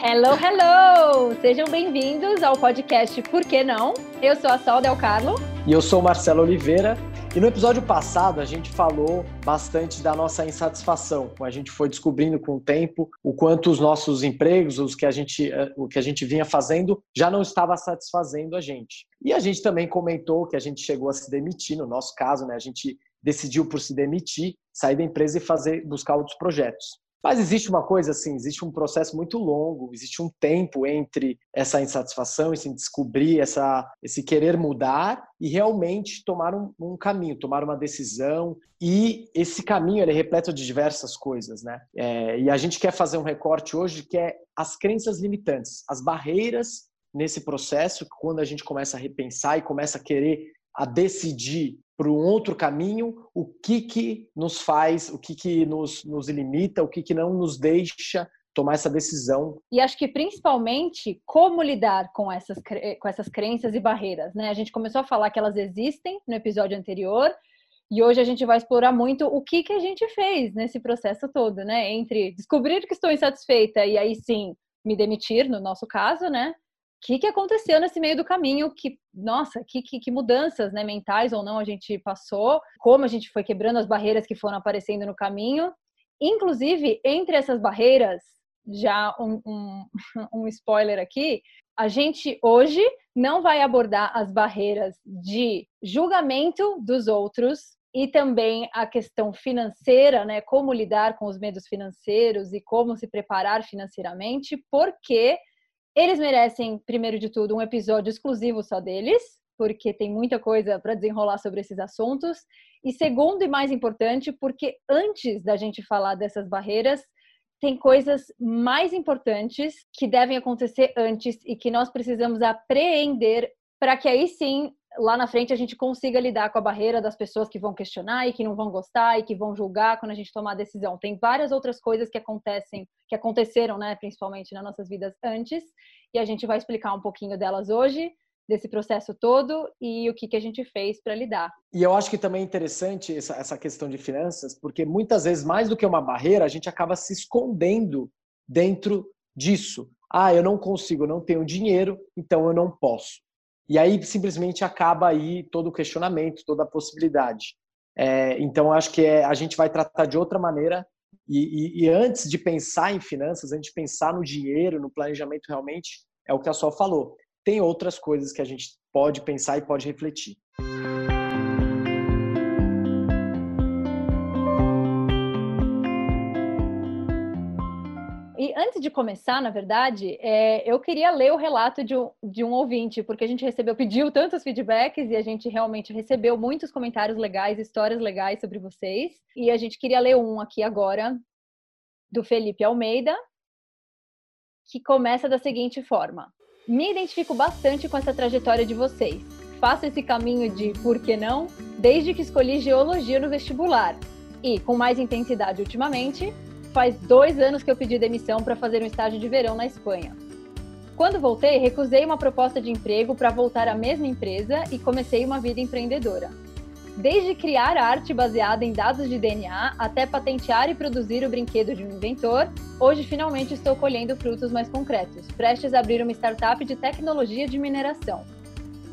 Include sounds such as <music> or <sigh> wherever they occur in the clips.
Hello, hello! Sejam bem-vindos ao podcast Por que Não? Eu sou a Sol Del Carlo. E eu sou o Marcelo Oliveira. E no episódio passado a gente falou bastante da nossa insatisfação. A gente foi descobrindo com o tempo o quanto os nossos empregos, os que a gente, eh, o que a gente vinha fazendo, já não estava satisfazendo a gente. E a gente também comentou que a gente chegou a se demitir, no nosso caso, né? A gente decidiu por se demitir, sair da empresa e fazer buscar outros projetos. Mas existe uma coisa assim, existe um processo muito longo, existe um tempo entre essa insatisfação, esse descobrir, essa, esse querer mudar e realmente tomar um, um, caminho, tomar uma decisão. E esse caminho ele é repleto de diversas coisas, né? É, e a gente quer fazer um recorte hoje que é as crenças limitantes, as barreiras nesse processo, quando a gente começa a repensar e começa a querer a decidir para um outro caminho, o que que nos faz, o que que nos, nos limita, o que que não nos deixa tomar essa decisão. E acho que principalmente como lidar com essas, com essas crenças e barreiras, né? A gente começou a falar que elas existem no episódio anterior, e hoje a gente vai explorar muito o que que a gente fez nesse processo todo, né? Entre descobrir que estou insatisfeita e aí sim me demitir, no nosso caso, né? Que, que aconteceu nesse meio do caminho, que, nossa, que, que, que, mudanças né, mentais ou não a gente passou, como a gente foi quebrando as barreiras que foram aparecendo no caminho. Inclusive, entre essas barreiras, já um, um, <laughs> um spoiler aqui, a gente hoje não vai abordar as barreiras de julgamento dos outros e também a questão financeira, né, como lidar com os medos financeiros e como se preparar financeiramente, porque eles merecem, primeiro de tudo, um episódio exclusivo só deles, porque tem muita coisa para desenrolar sobre esses assuntos. E segundo e mais importante, porque antes da gente falar dessas barreiras, tem coisas mais importantes que devem acontecer antes e que nós precisamos apreender para que aí sim lá na frente a gente consiga lidar com a barreira das pessoas que vão questionar e que não vão gostar e que vão julgar quando a gente tomar a decisão. Tem várias outras coisas que acontecem, que aconteceram, né, principalmente nas nossas vidas antes, e a gente vai explicar um pouquinho delas hoje, desse processo todo e o que, que a gente fez para lidar. E eu acho que também é interessante essa, essa questão de finanças, porque muitas vezes, mais do que uma barreira, a gente acaba se escondendo dentro disso. Ah, eu não consigo, não tenho dinheiro, então eu não posso. E aí simplesmente acaba aí todo o questionamento, toda a possibilidade. É, então acho que é, a gente vai tratar de outra maneira e, e, e, antes de pensar em finanças, antes de pensar no dinheiro, no planejamento realmente, é o que a Sol falou. Tem outras coisas que a gente pode pensar e pode refletir. Antes de começar, na verdade, é, eu queria ler o relato de um, de um ouvinte, porque a gente recebeu, pediu tantos feedbacks e a gente realmente recebeu muitos comentários legais, histórias legais sobre vocês. E a gente queria ler um aqui agora, do Felipe Almeida, que começa da seguinte forma: Me identifico bastante com essa trajetória de vocês. Faço esse caminho de por que não desde que escolhi geologia no vestibular. E, com mais intensidade ultimamente, faz dois anos que eu pedi demissão para fazer um estágio de verão na Espanha. Quando voltei, recusei uma proposta de emprego para voltar à mesma empresa e comecei uma vida empreendedora. Desde criar arte baseada em dados de DNA até patentear e produzir o brinquedo de um inventor, hoje finalmente estou colhendo frutos mais concretos, prestes a abrir uma startup de tecnologia de mineração.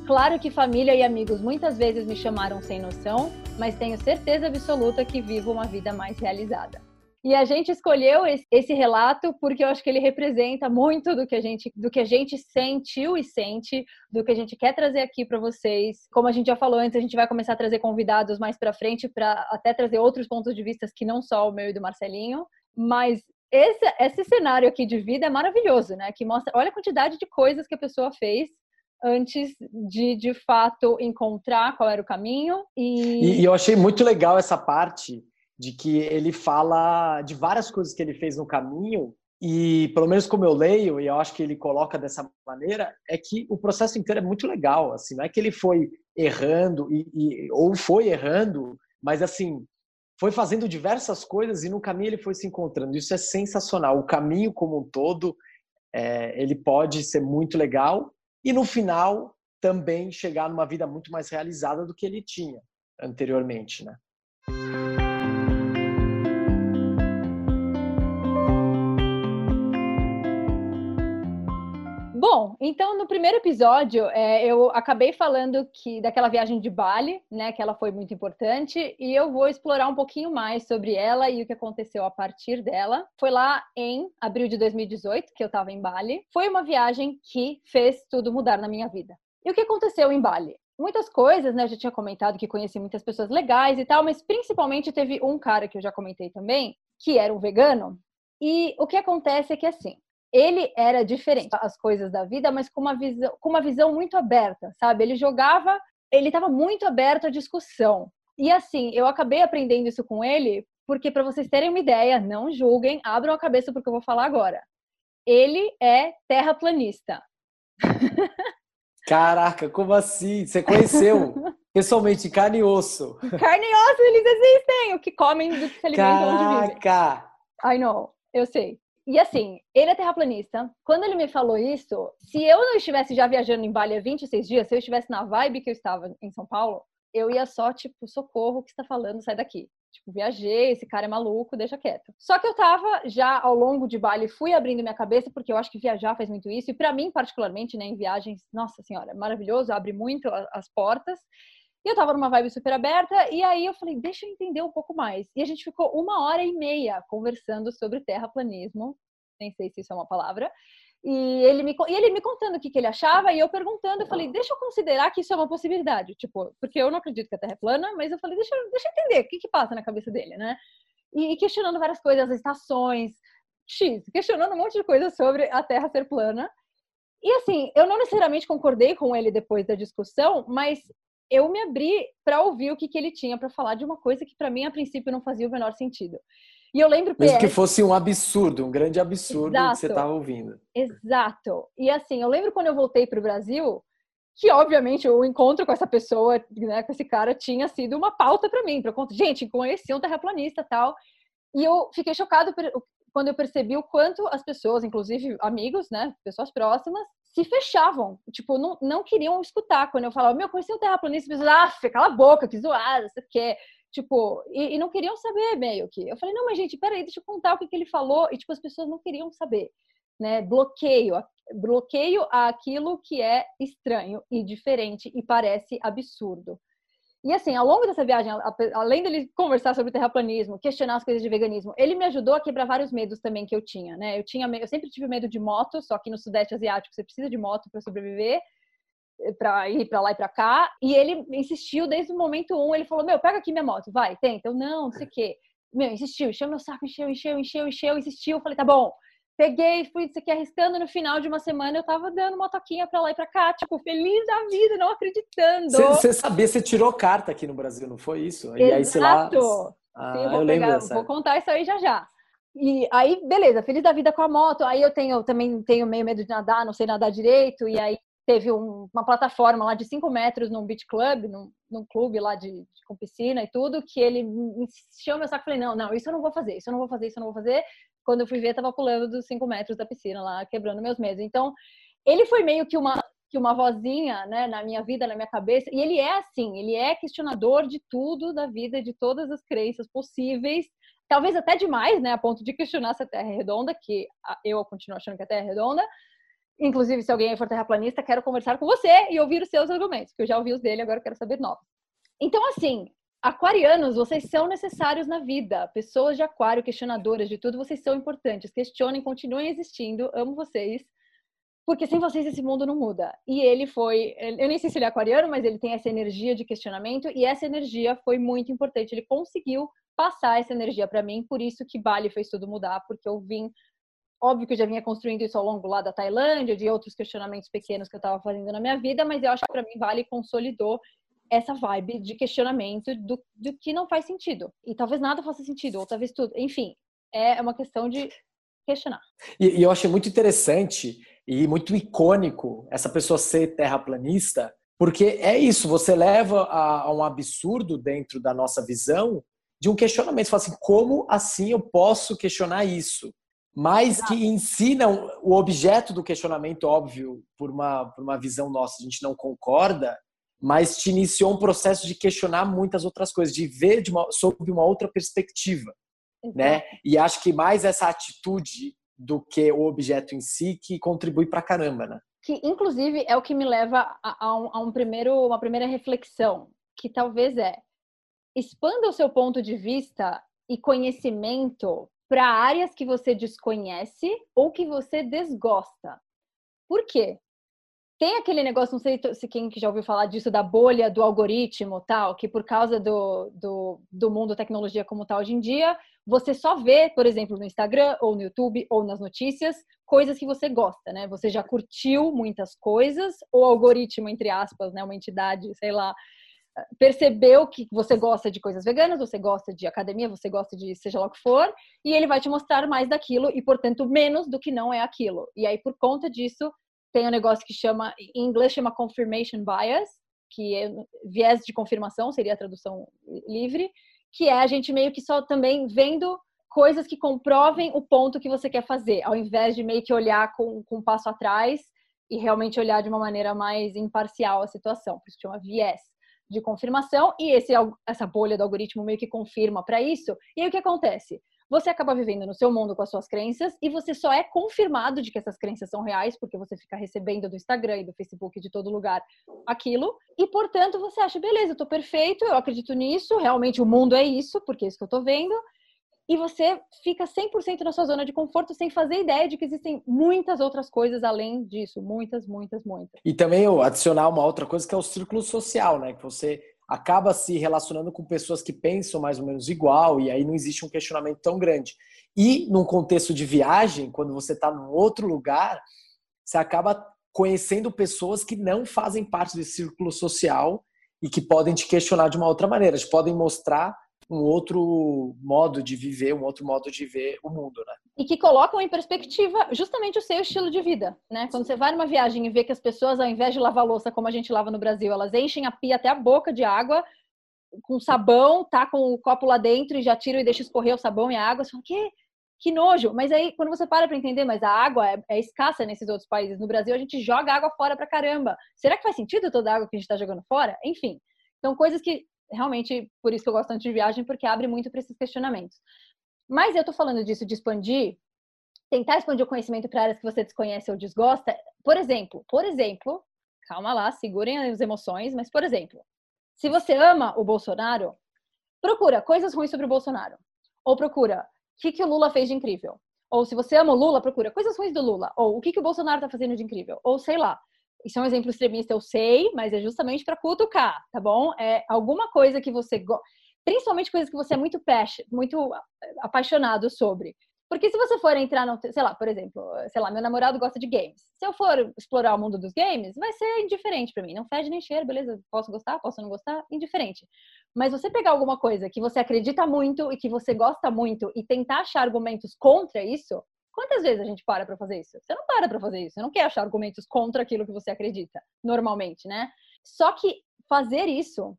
Claro que família e amigos muitas vezes me chamaram sem noção, mas tenho certeza absoluta que vivo uma vida mais realizada. E a gente escolheu esse relato porque eu acho que ele representa muito do que a gente, do que a gente sentiu e sente, do que a gente quer trazer aqui para vocês. Como a gente já falou antes, a gente vai começar a trazer convidados mais para frente para até trazer outros pontos de vista que não só o meu e do Marcelinho, mas esse, esse cenário aqui de vida é maravilhoso, né? Que mostra, olha a quantidade de coisas que a pessoa fez antes de de fato encontrar qual era o caminho e, e eu achei muito legal essa parte de que ele fala de várias coisas que ele fez no caminho e pelo menos como eu leio e eu acho que ele coloca dessa maneira é que o processo inteiro é muito legal assim não é que ele foi errando e, e ou foi errando mas assim foi fazendo diversas coisas e no caminho ele foi se encontrando. Isso é sensacional. O caminho como um todo é, ele pode ser muito legal e no final também chegar numa vida muito mais realizada do que ele tinha anteriormente né Bom, então no primeiro episódio é, eu acabei falando que daquela viagem de Bali, né, que ela foi muito importante, e eu vou explorar um pouquinho mais sobre ela e o que aconteceu a partir dela. Foi lá em abril de 2018 que eu estava em Bali. Foi uma viagem que fez tudo mudar na minha vida. E o que aconteceu em Bali? Muitas coisas, né? Eu já tinha comentado que conheci muitas pessoas legais e tal, mas principalmente teve um cara que eu já comentei também, que era um vegano. E o que acontece é que assim, ele era diferente as coisas da vida, mas com uma visão, com uma visão muito aberta, sabe? Ele jogava, ele estava muito aberto à discussão. E assim, eu acabei aprendendo isso com ele, porque para vocês terem uma ideia, não julguem, abram a cabeça porque eu vou falar agora. Ele é terraplanista. Caraca, como assim? Você conheceu <laughs> pessoalmente carne e osso? Carne e osso, eles existem, o que comem do que se alimentam onde vivem. Caraca! I know, eu sei. E assim, ele é terraplanista. Quando ele me falou isso, se eu não estivesse já viajando em Bali há 26 dias, se eu estivesse na vibe que eu estava em São Paulo, eu ia só, tipo, socorro, o que está falando, sai daqui. Tipo, viajei, esse cara é maluco, deixa quieto. Só que eu tava já ao longo de Bali, fui abrindo minha cabeça, porque eu acho que viajar faz muito isso. E para mim, particularmente, né, em viagens, nossa senhora, é maravilhoso, abre muito as portas. E eu tava numa vibe super aberta, e aí eu falei, deixa eu entender um pouco mais. E a gente ficou uma hora e meia conversando sobre terraplanismo, nem sei se isso é uma palavra, e ele me, e ele me contando o que, que ele achava, e eu perguntando, eu falei, deixa eu considerar que isso é uma possibilidade, tipo, porque eu não acredito que a Terra é plana, mas eu falei, deixa, deixa eu entender o que, que passa na cabeça dele, né? E, e questionando várias coisas, as estações, X, questionando um monte de coisas sobre a Terra ser plana. E assim, eu não necessariamente concordei com ele depois da discussão, mas eu me abri para ouvir o que, que ele tinha para falar de uma coisa que para mim a princípio não fazia o menor sentido. E eu lembro Mesmo que fosse um absurdo, um grande absurdo Exato. que você estava ouvindo. Exato. E assim, eu lembro quando eu voltei para o Brasil, que obviamente o encontro com essa pessoa, né, com esse cara, tinha sido uma pauta para mim. Pra, gente, conheci um terraplanista tal. E eu fiquei chocado quando eu percebi o quanto as pessoas, inclusive amigos, né, pessoas próximas, se fechavam. Tipo, não, não queriam escutar. Quando eu falava, meu, conheci um terraplanista, as pessoas, ah, cala a boca, que zoada, você quer. Tipo, e, e, não queriam saber meio que. Eu falei, não, mas gente, peraí, deixa eu contar o que, que ele falou. E, tipo, as pessoas não queriam saber. Né? Bloqueio. Bloqueio àquilo que é estranho e diferente e parece absurdo. E assim, ao longo dessa viagem, além dele conversar sobre terraplanismo, questionar as coisas de veganismo, ele me ajudou a quebrar vários medos também que eu tinha, né? Eu tinha, eu sempre tive medo de moto, só que no sudeste asiático você precisa de moto para sobreviver para ir para lá e para cá. E ele insistiu desde o momento um. Ele falou: Meu, pega aqui minha moto, vai, tenta. Eu não, não sei o quê. Meu, insistiu, encheu meu saco, encheu, encheu, encheu, encheu, insistiu. Eu falei: Tá bom. Peguei, fui isso aqui arriscando. No final de uma semana eu tava dando motoquinha para lá e para cá, tipo, feliz da vida, não acreditando. Você sabia, você tirou carta aqui no Brasil, não foi isso? Exato. E aí, sei lá. Ah, Sim, eu vou, eu pegar, vou contar isso aí já já. E aí, beleza, feliz da vida com a moto. Aí eu tenho também tenho meio medo de nadar, não sei nadar direito. E aí teve um, uma plataforma lá de 5 metros num beach club, num, num clube lá de, de, com piscina e tudo, que ele encheu meu saco e falei, não, não, isso eu não vou fazer, isso eu não vou fazer, isso eu não vou fazer. Quando eu fui ver, tava pulando dos 5 metros da piscina lá, quebrando meus medos. Então, ele foi meio que uma que uma vozinha, né, na minha vida, na minha cabeça, e ele é assim, ele é questionador de tudo da vida, de todas as crenças possíveis, talvez até demais, né, a ponto de questionar se a Terra é redonda, que eu continuo achando que a Terra é redonda, Inclusive, se alguém for terraplanista, quero conversar com você e ouvir os seus argumentos, porque eu já ouvi os dele, agora quero saber novos. Então, assim, aquarianos, vocês são necessários na vida. Pessoas de aquário, questionadoras de tudo, vocês são importantes. Questionem, continuem existindo. Amo vocês. Porque sem vocês esse mundo não muda. E ele foi, eu nem sei se ele é aquariano, mas ele tem essa energia de questionamento e essa energia foi muito importante. Ele conseguiu passar essa energia para mim, por isso que Bali fez tudo mudar, porque eu vim Óbvio que eu já vinha construindo isso ao longo lá da Tailândia, de outros questionamentos pequenos que eu estava fazendo na minha vida, mas eu acho que para mim Vale consolidou essa vibe de questionamento do, do que não faz sentido. E talvez nada faça sentido, ou talvez tudo. Enfim, é uma questão de questionar. E, e eu achei muito interessante e muito icônico essa pessoa ser terraplanista, porque é isso, você leva a, a um absurdo dentro da nossa visão de um questionamento. Você fala assim, como assim eu posso questionar isso? mas que ensinam o objeto do questionamento, óbvio, por uma, por uma visão nossa, a gente não concorda, mas te iniciou um processo de questionar muitas outras coisas, de ver de uma, sob uma outra perspectiva, né? E acho que mais essa atitude do que o objeto em si que contribui pra caramba, né? que inclusive é o que me leva a, a, um, a um primeiro, uma primeira reflexão, que talvez é expanda o seu ponto de vista e conhecimento para áreas que você desconhece ou que você desgosta. Por quê? Tem aquele negócio, não sei se quem já ouviu falar disso, da bolha do algoritmo tal, que por causa do, do, do mundo tecnologia como tal hoje em dia, você só vê, por exemplo, no Instagram ou no YouTube ou nas notícias, coisas que você gosta, né? Você já curtiu muitas coisas, ou algoritmo, entre aspas, né? Uma entidade, sei lá, percebeu que você gosta de coisas veganas, você gosta de academia, você gosta de seja lá o que for, e ele vai te mostrar mais daquilo e, portanto, menos do que não é aquilo. E aí, por conta disso, tem um negócio que chama, em inglês chama confirmation bias, que é viés de confirmação, seria a tradução livre, que é a gente meio que só também vendo coisas que comprovem o ponto que você quer fazer, ao invés de meio que olhar com, com um passo atrás e realmente olhar de uma maneira mais imparcial a situação, por isso chama viés de confirmação e esse, essa bolha do algoritmo meio que confirma para isso. E aí o que acontece? Você acaba vivendo no seu mundo com as suas crenças e você só é confirmado de que essas crenças são reais porque você fica recebendo do Instagram e do Facebook de todo lugar aquilo e portanto você acha beleza, eu tô perfeito, eu acredito nisso, realmente o mundo é isso, porque é isso que eu tô vendo e você fica 100% na sua zona de conforto sem fazer ideia de que existem muitas outras coisas além disso, muitas, muitas, muitas. E também eu adicionar uma outra coisa que é o círculo social, né? Que você acaba se relacionando com pessoas que pensam mais ou menos igual e aí não existe um questionamento tão grande. E num contexto de viagem, quando você está num outro lugar, você acaba conhecendo pessoas que não fazem parte desse círculo social e que podem te questionar de uma outra maneira, te podem mostrar um outro modo de viver, um outro modo de ver o mundo, né? E que colocam em perspectiva justamente o seu estilo de vida, né? Quando você vai numa viagem e vê que as pessoas, ao invés de lavar louça como a gente lava no Brasil, elas enchem a pia até a boca de água com sabão, tá com o copo lá dentro e já tiram e deixam escorrer o sabão e a água, você fala, que, que nojo. Mas aí, quando você para para entender, mas a água é, é, escassa nesses outros países. No Brasil, a gente joga água fora pra caramba. Será que faz sentido toda a água que a gente tá jogando fora? Enfim. Então, coisas que realmente por isso que eu gosto tanto de viagem, porque abre muito para esses questionamentos. Mas eu estou falando disso de expandir, tentar expandir o conhecimento para áreas que você desconhece ou desgosta. Por exemplo, por exemplo, calma lá, segurem as emoções, mas por exemplo, se você ama o Bolsonaro, procura coisas ruins sobre o Bolsonaro. Ou procura o que, que o Lula fez de incrível. Ou se você ama o Lula, procura coisas ruins do Lula. Ou o que, que o Bolsonaro está fazendo de incrível. Ou sei lá, isso é um exemplo extremista, eu sei, mas é justamente para cutucar, tá bom? É alguma coisa que você gosta, principalmente coisas que você é muito muito apaixonado sobre. Porque se você for entrar no, sei lá, por exemplo, sei lá, meu namorado gosta de games. Se eu for explorar o mundo dos games, vai ser indiferente para mim. Não fede nem cheiro, beleza? Posso gostar, posso não gostar, indiferente. Mas você pegar alguma coisa que você acredita muito e que você gosta muito e tentar achar argumentos contra isso, Quantas vezes a gente para para fazer isso? Você não para para fazer isso. Você não quer achar argumentos contra aquilo que você acredita, normalmente, né? Só que fazer isso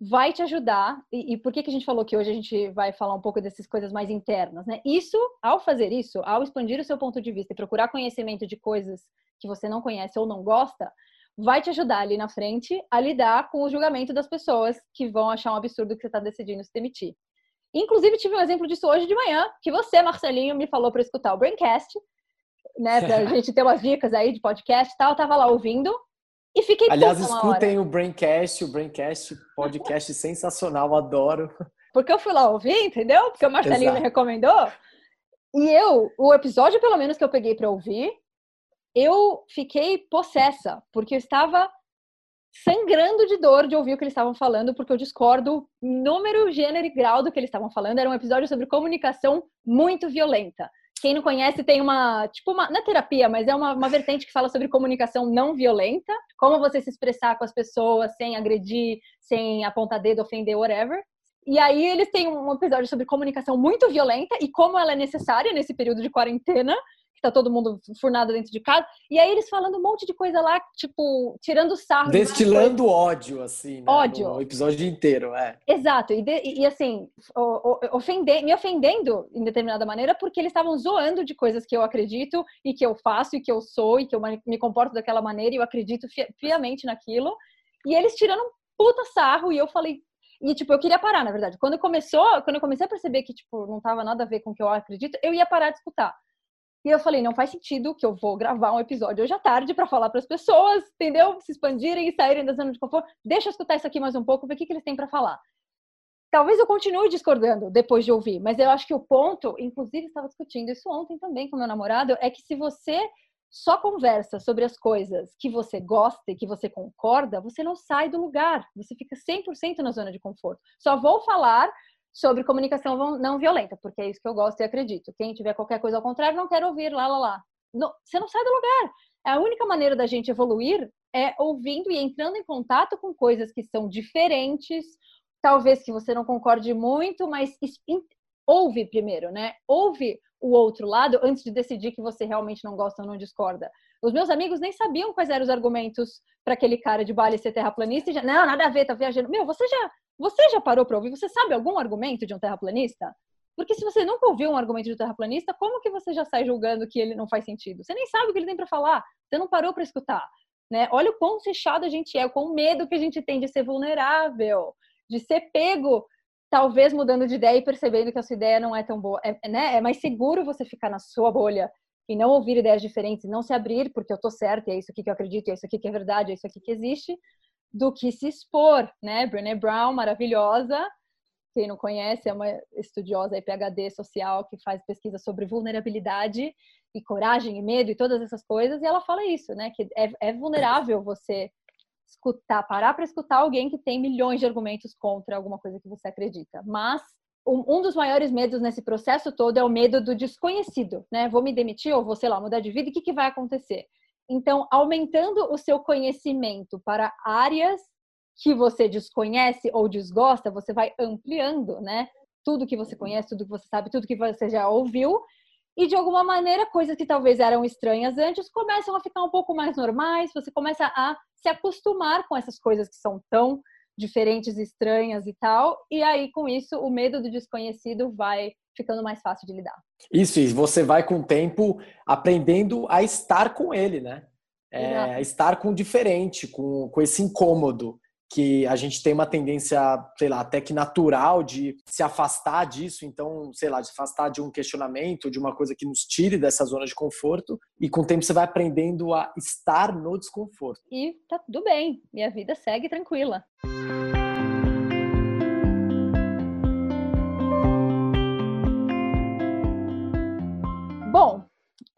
vai te ajudar. E, e, por que, que a gente falou que hoje a gente vai falar um pouco dessas coisas mais internas, né? Isso, ao fazer isso, ao expandir o seu ponto de vista e procurar conhecimento de coisas que você não conhece ou não gosta, vai te ajudar ali na frente a lidar com o julgamento das pessoas que vão achar um absurdo que você está decidindo se demitir. Inclusive, tive um exemplo disso hoje de manhã, que você, Marcelinho, me falou para escutar o Braincast, né? Pra <laughs> gente ter umas dicas aí de podcast e tal. Eu tava lá ouvindo e fiquei Aliás, escutem o Braincast, o Braincast, podcast <laughs> sensacional, adoro. Porque eu fui lá ouvir, entendeu? Porque o Marcelinho Exato. me recomendou. E eu, o episódio, pelo menos, que eu peguei para ouvir, eu fiquei possessa, porque eu estava sangrando de dor de ouvir o que eles estavam falando, porque eu discordo número, gênero e grau do que eles estavam falando. Era um episódio sobre comunicação muito violenta. Quem não conhece tem uma, tipo, uma, na é terapia, mas é uma, uma vertente que fala sobre comunicação não violenta, como você se expressar com as pessoas sem agredir, sem apontar dedo, ofender, whatever. E aí eles têm um episódio sobre comunicação muito violenta e como ela é necessária nesse período de quarentena que tá todo mundo furnado dentro de casa. E aí eles falando um monte de coisa lá, tipo, tirando sarro. Destilando ódio, assim, né? Ódio. O episódio inteiro, é. Exato. E, de, e assim, me ofendendo em determinada maneira, porque eles estavam zoando de coisas que eu acredito e que eu faço e que eu sou e que eu me comporto daquela maneira e eu acredito fiamente naquilo. E eles tirando um puta sarro e eu falei, e, tipo, eu queria parar, na verdade. Quando começou, quando eu comecei a perceber que, tipo, não tava nada a ver com o que eu acredito, eu ia parar de escutar. E eu falei, não faz sentido que eu vou gravar um episódio hoje à tarde para falar para as pessoas, entendeu? Se expandirem e saírem da zona de conforto. Deixa eu escutar isso aqui mais um pouco, ver o que, que eles têm para falar. Talvez eu continue discordando depois de ouvir, mas eu acho que o ponto, inclusive estava discutindo isso ontem também com meu namorado, é que se você só conversa sobre as coisas que você gosta e que você concorda, você não sai do lugar, você fica 100% na zona de conforto. Só vou falar sobre comunicação não violenta, porque é isso que eu gosto e acredito. Quem tiver qualquer coisa ao contrário, não quero ouvir, lá, lá, lá. Não, você não sai do lugar. A única maneira da gente evoluir é ouvindo e entrando em contato com coisas que são diferentes, talvez que você não concorde muito, mas ouve primeiro, né? Ouve o outro lado antes de decidir que você realmente não gosta ou não discorda. Os meus amigos nem sabiam quais eram os argumentos para aquele cara de Bali ser terraplanista e já, não, nada a ver, tá viajando. Meu, você já, você já parou para ouvir? Você sabe algum argumento de um terraplanista? Porque se você nunca ouviu um argumento de um terraplanista, como que você já sai julgando que ele não faz sentido? Você nem sabe o que ele tem para falar. Você não parou para escutar, né? Olha o quão fechado a gente é, o quão medo que a gente tem de ser vulnerável, de ser pego talvez mudando de ideia e percebendo que a sua ideia não é tão boa. É, né? é mais seguro você ficar na sua bolha e não ouvir ideias diferentes, não se abrir porque eu tô certa, é isso aqui que eu acredito, é isso aqui que é verdade, é isso aqui que existe, do que se expor, né? Brené Brown, maravilhosa, quem não conhece, é uma estudiosa e PhD social que faz pesquisa sobre vulnerabilidade e coragem e medo e todas essas coisas, e ela fala isso, né? Que é, é vulnerável você escutar, parar para escutar alguém que tem milhões de argumentos contra alguma coisa que você acredita. Mas um dos maiores medos nesse processo todo é o medo do desconhecido, né? Vou me demitir ou vou, sei lá, mudar de vida, o que, que vai acontecer? Então, aumentando o seu conhecimento para áreas que você desconhece ou desgosta, você vai ampliando, né? Tudo que você conhece, tudo que você sabe, tudo que você já ouviu. E de alguma maneira, coisas que talvez eram estranhas antes começam a ficar um pouco mais normais, você começa a se acostumar com essas coisas que são tão diferentes, estranhas e tal. E aí, com isso, o medo do desconhecido vai ficando mais fácil de lidar. Isso, e você vai com o tempo aprendendo a estar com ele, né? É, estar com o diferente, com, com esse incômodo que a gente tem uma tendência, sei lá, até que natural de se afastar disso, então, sei lá, de se afastar de um questionamento, de uma coisa que nos tire dessa zona de conforto, e com o tempo você vai aprendendo a estar no desconforto. E tá tudo bem, e a vida segue tranquila.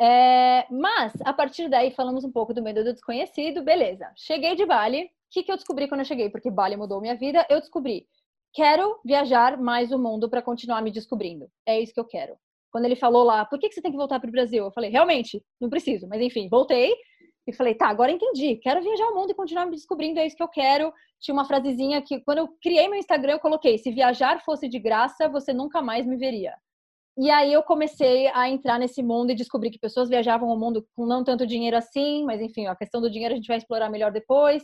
É, mas a partir daí falamos um pouco do medo do desconhecido, beleza. Cheguei de Bali, que, que eu descobri quando eu cheguei? Porque Bali mudou minha vida. Eu descobri, quero viajar mais o mundo para continuar me descobrindo. É isso que eu quero. Quando ele falou lá, por que, que você tem que voltar para o Brasil? Eu falei, realmente, não preciso. Mas enfim, voltei e falei, tá, agora entendi. Quero viajar o mundo e continuar me descobrindo. É isso que eu quero. Tinha uma frasezinha que, quando eu criei meu Instagram, eu coloquei: se viajar fosse de graça, você nunca mais me veria. E aí eu comecei a entrar nesse mundo e descobri que pessoas viajavam o mundo com não tanto dinheiro assim, mas enfim, a questão do dinheiro a gente vai explorar melhor depois.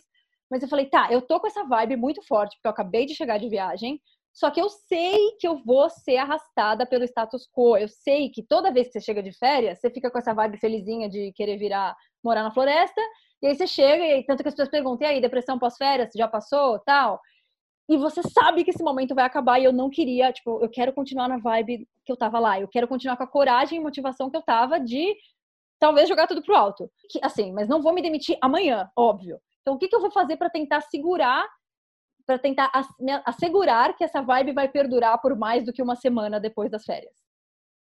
Mas eu falei, tá, eu tô com essa vibe muito forte, porque eu acabei de chegar de viagem, só que eu sei que eu vou ser arrastada pelo status quo. Eu sei que toda vez que você chega de férias, você fica com essa vibe felizinha de querer virar, morar na floresta, e aí você chega, e tanto que as pessoas perguntam, e aí, depressão pós-férias, já passou, tal? E você sabe que esse momento vai acabar e eu não queria, tipo, eu quero continuar na vibe que eu tava lá. Eu quero continuar com a coragem e motivação que eu tava de talvez jogar tudo pro alto. Que, assim, mas não vou me demitir amanhã, óbvio. Então, o que, que eu vou fazer para tentar segurar, para tentar assegurar que essa vibe vai perdurar por mais do que uma semana depois das férias?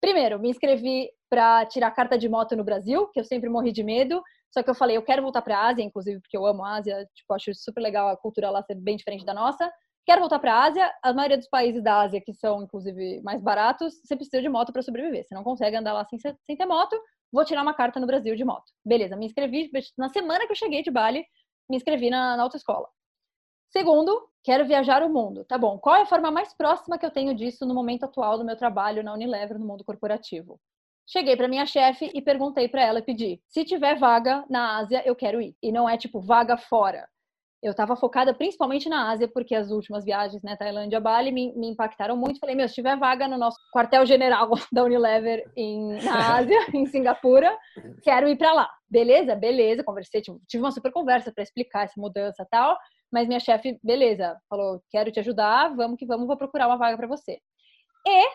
Primeiro, me inscrevi para tirar carta de moto no Brasil, que eu sempre morri de medo. Só que eu falei, eu quero voltar para a Ásia, inclusive porque eu amo a Ásia, tipo, acho super legal a cultura lá ser bem diferente da nossa. Quero voltar para a Ásia. A maioria dos países da Ásia, que são inclusive mais baratos, você precisa de moto para sobreviver. Você não consegue andar lá sem, sem ter moto. Vou tirar uma carta no Brasil de moto. Beleza, me inscrevi. Na semana que eu cheguei de Bali, me inscrevi na, na autoescola. Segundo, quero viajar o mundo. Tá bom, qual é a forma mais próxima que eu tenho disso no momento atual do meu trabalho na Unilever, no mundo corporativo? Cheguei para minha chefe e perguntei para ela e pedi: se tiver vaga na Ásia, eu quero ir. E não é tipo vaga fora eu estava focada principalmente na Ásia, porque as últimas viagens, né, Tailândia, Bali, me, me impactaram muito. Falei, meu, se tiver vaga no nosso quartel-general <laughs> da Unilever em, na Ásia, <laughs> em Singapura, quero ir para lá. Beleza? Beleza. Conversei, tive, tive uma super conversa para explicar essa mudança e tal. Mas minha chefe, beleza, falou, quero te ajudar, vamos que vamos, vou procurar uma vaga para você. E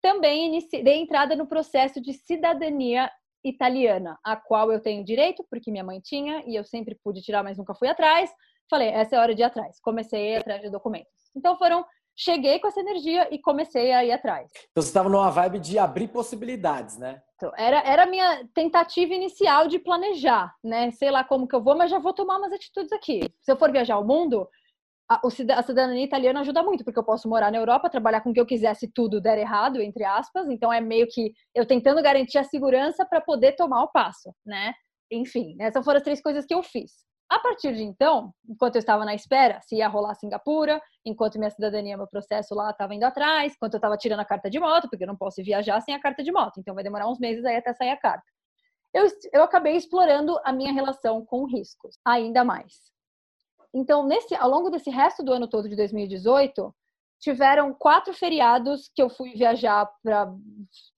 também dei entrada no processo de cidadania italiana, a qual eu tenho direito, porque minha mãe tinha e eu sempre pude tirar, mas nunca fui atrás. Falei, essa é a hora de ir atrás. Comecei a ir atrás de documentos. Então foram cheguei com essa energia e comecei a ir atrás. Então você estava numa vibe de abrir possibilidades, né? Então, era, era a minha tentativa inicial de planejar, né? Sei lá como que eu vou, mas já vou tomar umas atitudes aqui. Se eu for viajar ao mundo, a, a cidadania italiana ajuda muito, porque eu posso morar na Europa, trabalhar com o que eu quiser se tudo der errado, entre aspas. Então é meio que eu tentando garantir a segurança para poder tomar o passo, né? Enfim, essas foram as três coisas que eu fiz. A partir de então, enquanto eu estava na espera, se ia rolar Singapura, enquanto minha cidadania, meu processo lá estava indo atrás, enquanto eu estava tirando a carta de moto, porque eu não posso viajar sem a carta de moto, então vai demorar uns meses aí até sair a carta. Eu, eu acabei explorando a minha relação com riscos ainda mais. Então, nesse, ao longo desse resto do ano todo de 2018, tiveram quatro feriados que eu fui viajar para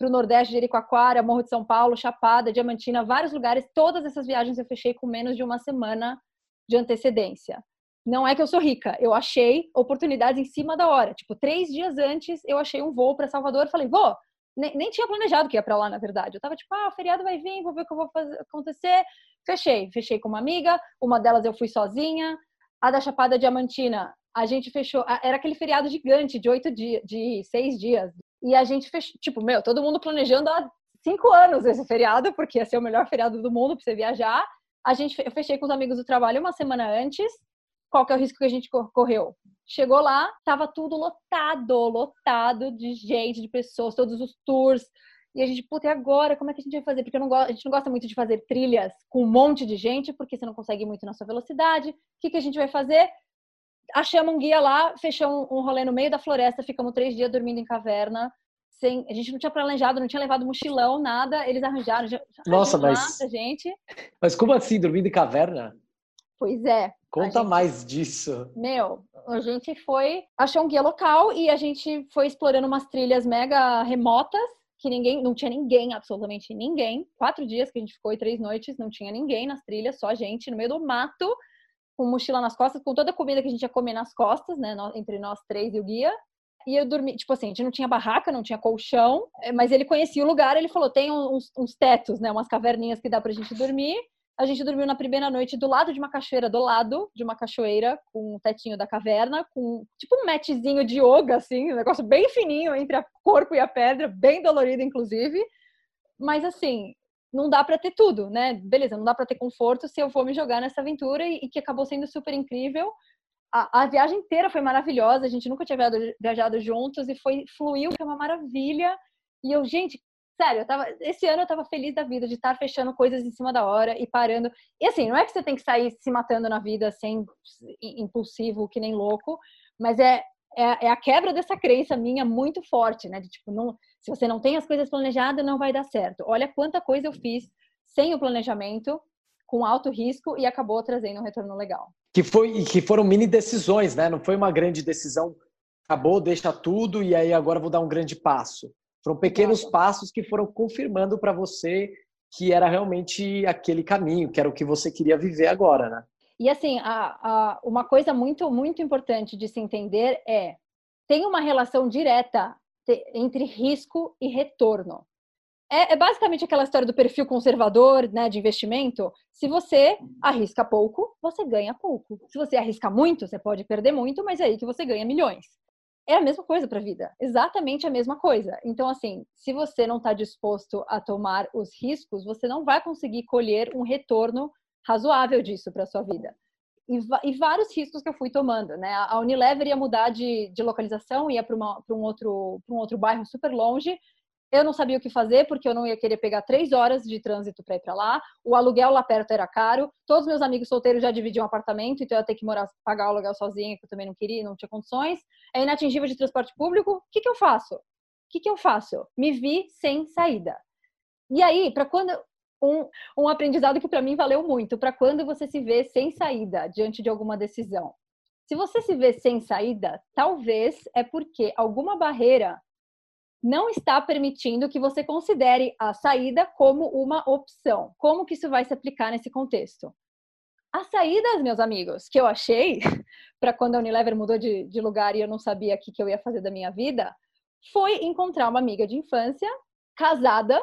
o Nordeste, Jericoacoara, Morro de São Paulo, Chapada, Diamantina, vários lugares. Todas essas viagens eu fechei com menos de uma semana de antecedência. Não é que eu sou rica, eu achei oportunidades em cima da hora. Tipo, três dias antes eu achei um voo para Salvador. Falei, vou. Nem, nem, tinha planejado que ia para lá, na verdade. Eu tava tipo, ah, o feriado vai vir, vou ver o que eu vou fazer, acontecer. Fechei. Fechei com uma amiga. Uma delas eu fui sozinha. A da Chapada Diamantina, a gente fechou. Era aquele feriado gigante de oito dias, de seis dias. E a gente fechou, tipo, meu, todo mundo planejando há cinco anos esse feriado, porque ia ser o melhor feriado do mundo para você viajar. A gente, eu fechei com os amigos do trabalho uma semana antes. Qual que é o risco que a gente correu? Chegou lá, tava tudo lotado, lotado de gente, de pessoas, todos os tours. E a gente, puta, e agora? Como é que a gente vai fazer? Porque não a gente não gosta muito de fazer trilhas com um monte de gente, porque você não consegue muito na sua velocidade. O que, que a gente vai fazer? Achamos um guia lá, fechamos um rolê no meio da floresta, ficamos três dias dormindo em caverna. Sem, a gente não tinha planejado, não tinha levado mochilão, nada. Eles arranjaram, Nossa, mas gente. Mas como assim, dormindo em caverna? Pois é. Conta gente, mais disso. Meu, a gente foi, achou um guia local e a gente foi explorando umas trilhas mega remotas que ninguém, não tinha ninguém, absolutamente ninguém. Quatro dias que a gente ficou e três noites, não tinha ninguém nas trilhas, só a gente no meio do mato com mochila nas costas, com toda a comida que a gente ia comer nas costas, né, entre nós três e o guia. E eu dormi, tipo assim, a gente não tinha barraca, não tinha colchão, eh, mas ele conhecia o lugar, ele falou, tem uns, uns tetos, né, umas caverninhas que dá pra gente dormir. A gente dormiu na primeira noite do lado de uma cachoeira, do lado de uma cachoeira, com o tetinho da caverna, com tipo um matchzinho de yoga, assim, um negócio bem fininho entre o corpo e a pedra, bem dolorido, inclusive. Mas assim, não dá para ter tudo, né? Beleza, não dá para ter conforto se eu vou me jogar nessa aventura e, e que acabou sendo super incrível. A, a, viagem inteira foi maravilhosa, a gente nunca tinha viajado, viajado juntos e foi fluiu, foi uma maravilha. E eu, gente, sério, eu tava, esse ano eu tava feliz da vida de estar fechando coisas em cima da hora e parando. E assim, não é que você tem que sair se matando na vida sem impulsivo, que nem louco, mas é é, é, a quebra dessa crença minha muito forte, né? De tipo, não, se você não tem as coisas planejadas, não vai dar certo. Olha quanta coisa eu fiz sem o planejamento, com alto risco e acabou trazendo um retorno legal. Que foi que foram mini decisões, né? Não foi uma grande decisão. Acabou, deixa tudo e aí agora vou dar um grande passo. Foram pequenos Exato. passos que foram confirmando para você que era realmente aquele caminho, que era o que você queria viver agora, né? E assim, a, a, uma coisa muito, muito importante de se entender é tem uma relação direta entre risco e retorno. É, é, basicamente aquela história do perfil conservador, né, de investimento. Se você arrisca pouco, você ganha pouco. Se você arrisca muito, você pode perder muito, mas é aí que você ganha milhões. É a mesma coisa para a vida, exatamente a mesma coisa. Então, assim, se você não está disposto a tomar os riscos, você não vai conseguir colher um retorno razoável disso para sua vida. E, e, vários riscos que eu fui tomando, né? A Unilever ia mudar de, de localização, ia para um outro um outro bairro super longe. Eu não sabia o que fazer porque eu não ia querer pegar três horas de trânsito para ir para lá. O aluguel lá perto era caro. Todos meus amigos solteiros já dividiam apartamento, então eu ia ter que morar, pagar o aluguel sozinha, que eu também não queria, não tinha condições. É inatingível de transporte público. O que, que eu faço? O que, que eu faço? Me vi sem saída. E aí, para quando um, um aprendizado que para mim valeu muito, para quando você se vê sem saída diante de alguma decisão. Se você se vê sem saída, talvez é porque alguma barreira não está permitindo que você considere a saída como uma opção. Como que isso vai se aplicar nesse contexto? As saídas, meus amigos, que eu achei <laughs> para quando a Unilever mudou de, de lugar e eu não sabia o que, que eu ia fazer da minha vida, foi encontrar uma amiga de infância, casada,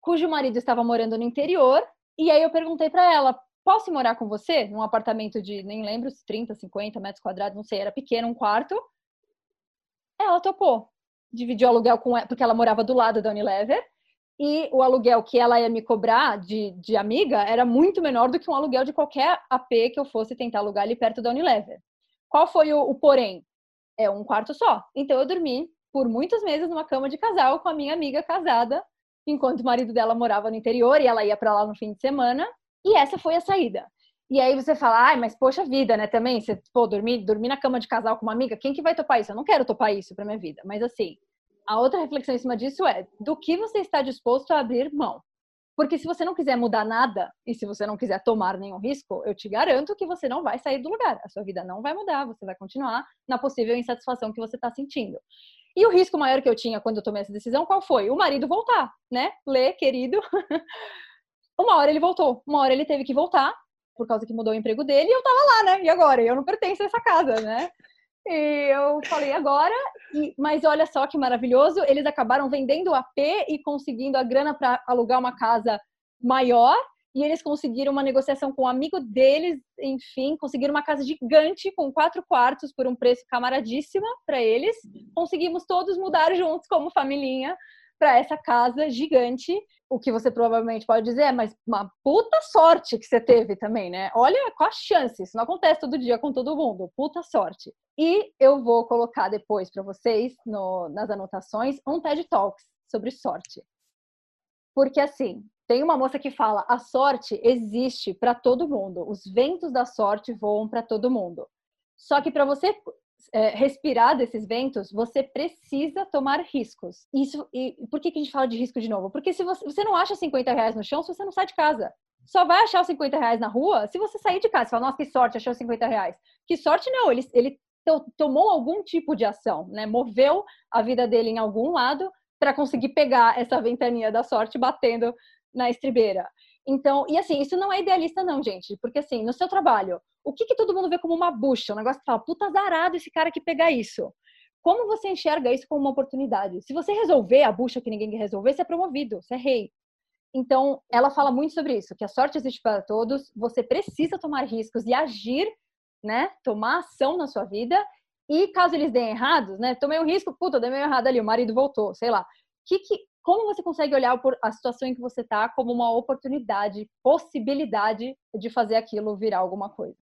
cujo marido estava morando no interior. E aí eu perguntei para ela: posso morar com você num apartamento de, nem lembro, 30, 50 metros quadrados, não sei, era pequeno, um quarto. Ela topou. Dividiu o aluguel com ela, porque ela morava do lado da Unilever. E o aluguel que ela ia me cobrar de, de amiga era muito menor do que um aluguel de qualquer AP que eu fosse tentar alugar ali perto da Unilever. Qual foi o, o porém? É um quarto só. Então eu dormi por muitos meses numa cama de casal com a minha amiga casada, enquanto o marido dela morava no interior e ela ia para lá no fim de semana. E essa foi a saída. E aí você fala, ai, mas poxa vida, né? Também, você, pô, dormir, dormir na cama de casal com uma amiga, quem que vai topar isso? Eu não quero topar isso pra minha vida. Mas assim, a outra reflexão em cima disso é do que você está disposto a abrir mão. Porque se você não quiser mudar nada e se você não quiser tomar nenhum risco, eu te garanto que você não vai sair do lugar. A sua vida não vai mudar, você vai continuar na possível insatisfação que você está sentindo. E o risco maior que eu tinha quando eu tomei essa decisão, qual foi? O marido voltar, né? Lê, querido. <laughs> Uma hora ele voltou, uma hora ele teve que voltar, por causa que mudou o emprego dele, e eu tava lá, né? E agora? Eu não pertenço a essa casa, né? E eu falei agora, e, mas olha só que maravilhoso, eles acabaram vendendo o AP e conseguindo a grana para alugar uma casa maior, e eles conseguiram uma negociação com um amigo deles, enfim, conseguiram uma casa gigante com quatro quartos por um preço camaradíssima para eles. Conseguimos todos mudar juntos como família para essa casa gigante. O que você provavelmente pode dizer é, mas uma puta sorte que você teve também, né? Olha qual a chance, isso não acontece todo dia com todo mundo, puta sorte. E eu vou colocar depois para vocês no, nas anotações um TED Talks sobre sorte. Porque assim, tem uma moça que fala: a sorte existe para todo mundo, os ventos da sorte voam para todo mundo. Só que para você é, respirar desses ventos, você precisa tomar riscos. Isso, e por que, que a gente fala de risco de novo? Porque se você, você não acha 50 reais no chão se você não sai de casa. Só vai achar os 50 reais na rua se você sair de casa. Você fala, nossa, que sorte, achou 50 reais. Que sorte não, ele, ele tomou algum tipo de ação, né? Moveu a vida dele em algum lado para conseguir pegar essa ventania da sorte batendo na estribeira. Então, e assim, isso não é idealista não, gente, porque assim, no seu trabalho, o que, que todo mundo vê como uma bucha? Um negócio que fala, puta azarado esse cara que pegar isso. Como você enxerga isso como uma oportunidade? Se você resolver a bucha que ninguém quer resolver, você é promovido, você é rei. Então, ela fala muito sobre isso, que a sorte existe para todos, você precisa tomar riscos e agir, né? Tomar ação na sua vida. E caso eles deem errados, né? Tomei um risco, puta, dei meio errado ali, o marido voltou, sei lá. Que, que, como você consegue olhar a situação em que você está como uma oportunidade, possibilidade de fazer aquilo virar alguma coisa?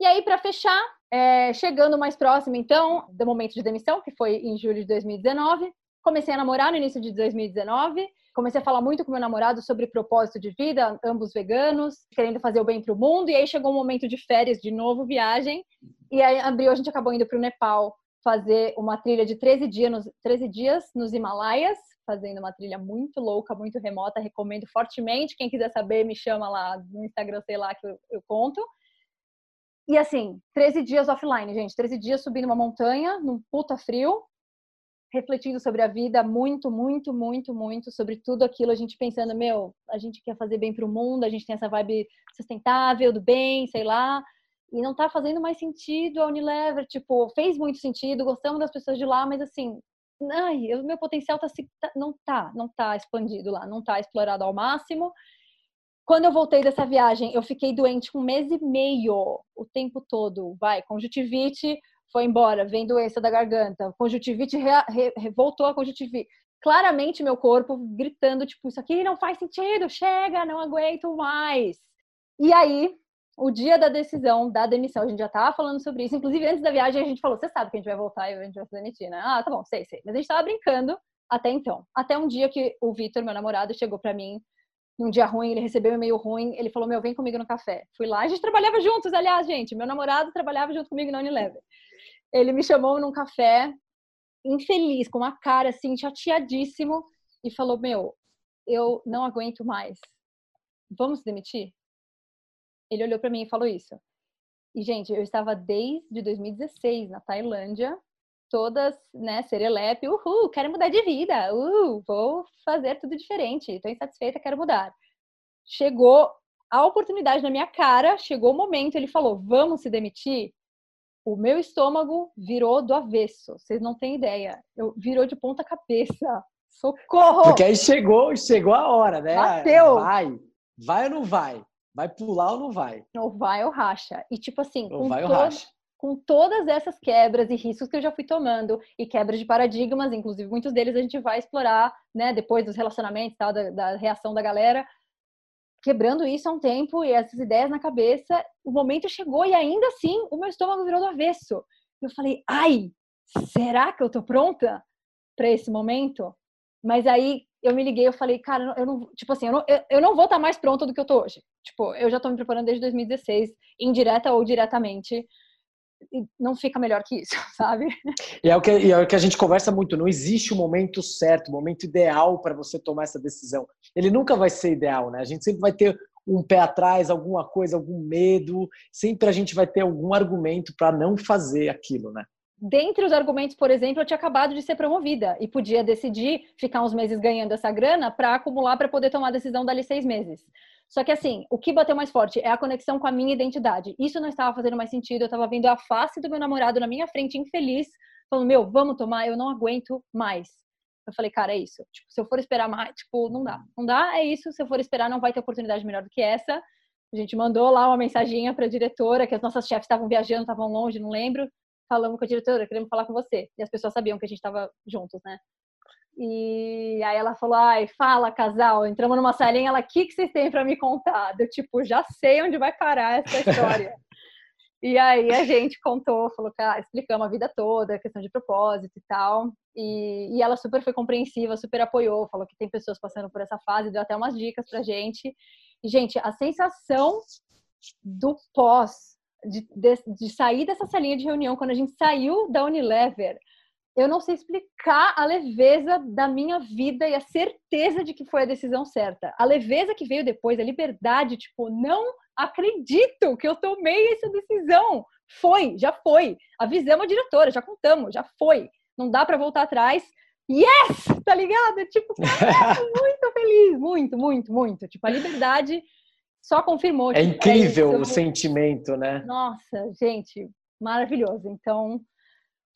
E aí, para fechar, é, chegando mais próximo, então, do momento de demissão, que foi em julho de 2019, comecei a namorar no início de 2019. Comecei a falar muito com meu namorado sobre propósito de vida, ambos veganos, querendo fazer o bem para o mundo. E aí chegou um momento de férias, de novo, viagem. E aí, a gente acabou indo para o Nepal fazer uma trilha de 13 dias, nos, 13 dias nos Himalaias, fazendo uma trilha muito louca, muito remota. Recomendo fortemente. Quem quiser saber, me chama lá no Instagram, sei lá, que eu, eu conto. E assim, 13 dias offline, gente. 13 dias subindo uma montanha, num puta frio, refletindo sobre a vida muito, muito, muito, muito, sobre tudo aquilo, a gente pensando, meu, a gente quer fazer bem para o mundo, a gente tem essa vibe sustentável, do bem, sei lá, e não tá fazendo mais sentido a Unilever, tipo, fez muito sentido, gostamos das pessoas de lá, mas assim, ai, o meu potencial tá, tá não tá, não tá expandido lá, não tá explorado ao máximo, quando eu voltei dessa viagem, eu fiquei doente um mês e meio, o tempo todo. Vai, conjuntivite foi embora, vem doença da garganta, conjuntivite re, re, voltou a conjuntivite. Claramente meu corpo gritando tipo isso aqui não faz sentido, chega, não aguento mais. E aí, o dia da decisão da demissão, a gente já tava falando sobre isso, inclusive antes da viagem a gente falou, você sabe que a gente vai voltar e a gente vai se demitir, né? Ah, tá bom, sei, sei. Mas a gente tava brincando até então. Até um dia que o Vitor, meu namorado, chegou para mim num dia ruim, ele recebeu um e-mail ruim, ele falou, meu, vem comigo no café. Fui lá, a gente trabalhava juntos, aliás, gente, meu namorado trabalhava junto comigo na Unilever. Ele me chamou num café, infeliz, com uma cara assim, chateadíssimo, e falou, meu, eu não aguento mais. Vamos demitir? Ele olhou para mim e falou isso. E, gente, eu estava desde 2016 na Tailândia, todas, né, serelepe, uhul, quero mudar de vida, uh, vou fazer tudo diferente, estou insatisfeita, quero mudar. Chegou a oportunidade na minha cara, chegou o momento, ele falou, vamos se demitir? O meu estômago virou do avesso, vocês não têm ideia, eu virou de ponta cabeça, Socorro! Porque aí chegou, chegou a hora, né? Bateu! Vai, vai ou não vai? Vai pular ou não vai? Ou vai ou racha. E tipo assim, ou vai todo, racha. com todas essas quebras e riscos que eu já fui tomando, e quebras de paradigmas, inclusive muitos deles a gente vai explorar, né, depois dos relacionamentos, tal, da, da reação da galera, quebrando isso há um tempo e essas ideias na cabeça, o momento chegou e ainda assim o meu estômago virou do avesso. Eu falei, ai, será que eu tô pronta para esse momento? Mas aí eu me liguei, eu falei, cara, eu não, tipo assim, eu não, eu, eu não vou estar tá mais pronta do que eu tô hoje. Tipo, eu já tô me preparando desde 2016, indireta ou diretamente. E não fica melhor que isso, <laughs> sabe? E é o que, é o que a gente conversa muito. Não existe o um momento certo, o um momento ideal para você tomar essa decisão. Ele nunca vai ser ideal, né? A gente sempre vai ter um pé atrás, alguma coisa, algum medo. Sempre a gente vai ter algum argumento para não fazer aquilo, né? Dentre os argumentos, por exemplo, eu tinha acabado de ser promovida e podia decidir ficar uns meses ganhando essa grana para acumular para poder tomar a decisão dali seis meses. Só que assim, o que bateu mais forte é a conexão com a minha identidade. Isso não estava fazendo mais sentido. Eu estava vendo a face do meu namorado na minha frente, infeliz, falando: Meu, vamos tomar, eu não aguento mais. Eu falei, cara, é isso. Tipo, se eu for esperar mais, tipo, não dá. Não dá, é isso. Se eu for esperar, não vai ter oportunidade melhor do que essa. A gente mandou lá uma mensaginha para a diretora, que as nossas chefes estavam viajando, estavam longe, não lembro falamos com a diretora, queremos falar com você. E as pessoas sabiam que a gente estava juntos, né? E aí ela falou, ai, fala, casal. Entramos numa salinha, ela, o que, que vocês têm para me contar? Eu, tipo, já sei onde vai parar essa história. <laughs> e aí a gente contou, falou, cara, explicamos a vida toda, a questão de propósito e tal. E, e ela super foi compreensiva, super apoiou, falou que tem pessoas passando por essa fase, deu até umas dicas pra gente. E, gente, a sensação do pós de, de, de, sair dessa salinha de reunião, quando a gente saiu da Unilever, eu não sei explicar a leveza da minha vida e a certeza de que foi a decisão certa. A leveza que veio depois, a liberdade, tipo, não acredito que eu tomei essa decisão. Foi, já foi. Avisamos a diretora, já contamos, já foi. Não dá para voltar atrás. Yes! Tá ligado? Tipo, <laughs> muito feliz, muito, muito, muito. Tipo, a liberdade só confirmou. É incrível é o sentimento, né? Nossa, gente, maravilhoso. Então,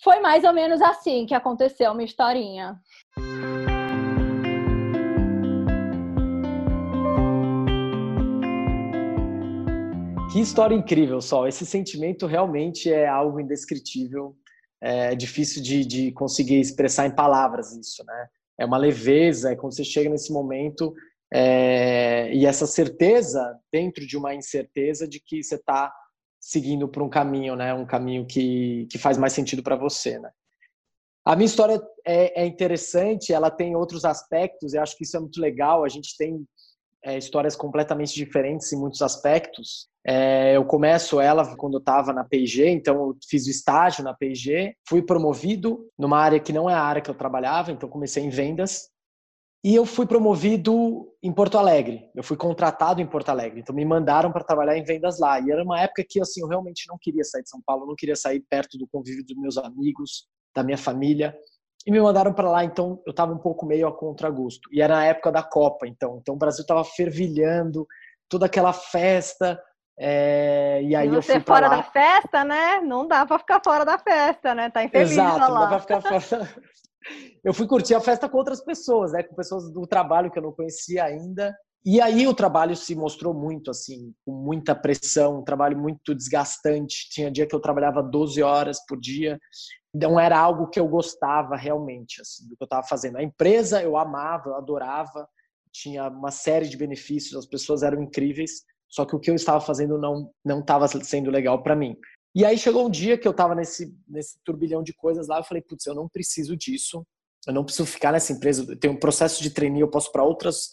foi mais ou menos assim que aconteceu uma historinha. Que história incrível, Sol. Esse sentimento realmente é algo indescritível. É difícil de, de conseguir expressar em palavras isso, né? É uma leveza, é quando você chega nesse momento é, e essa certeza dentro de uma incerteza de que você está seguindo por um caminho, né? Um caminho que, que faz mais sentido para você, né? A minha história é, é, interessante, ela tem outros aspectos, e acho que isso é muito legal. A gente tem é, histórias completamente diferentes em muitos aspectos. É, eu começo ela quando eu estava na P&G, então eu fiz o estágio na P&G, fui promovido numa área que não é a área que eu trabalhava, então comecei em vendas. E eu fui promovido em Porto Alegre. Eu fui contratado em Porto Alegre. Então me mandaram para trabalhar em vendas lá. E era uma época que assim, eu realmente não queria sair de São Paulo, não queria sair perto do convívio dos meus amigos, da minha família. E me mandaram para lá, então eu estava um pouco meio a contragosto. E era a época da Copa, então. Então o Brasil estava fervilhando, toda aquela festa. É... E aí e você eu fui fora lá. da festa, né? Não dá para ficar fora da festa, né? Tá infeliz Exato, lá. não dá para ficar fora <laughs> <laughs> eu fui curtir a festa com outras pessoas, né? Com pessoas do trabalho que eu não conhecia ainda. E aí o trabalho se mostrou muito assim, com muita pressão, um trabalho muito desgastante. Tinha dia que eu trabalhava 12 horas por dia. Não era algo que eu gostava realmente, assim, do que eu estava fazendo. A empresa eu amava, eu adorava, tinha uma série de benefícios, as pessoas eram incríveis, só que o que eu estava fazendo não não estava sendo legal para mim. E aí chegou um dia que eu estava nesse, nesse turbilhão de coisas lá, eu falei, putz, eu não preciso disso, eu não preciso ficar nessa empresa, tem um processo de trainee, eu posso para outras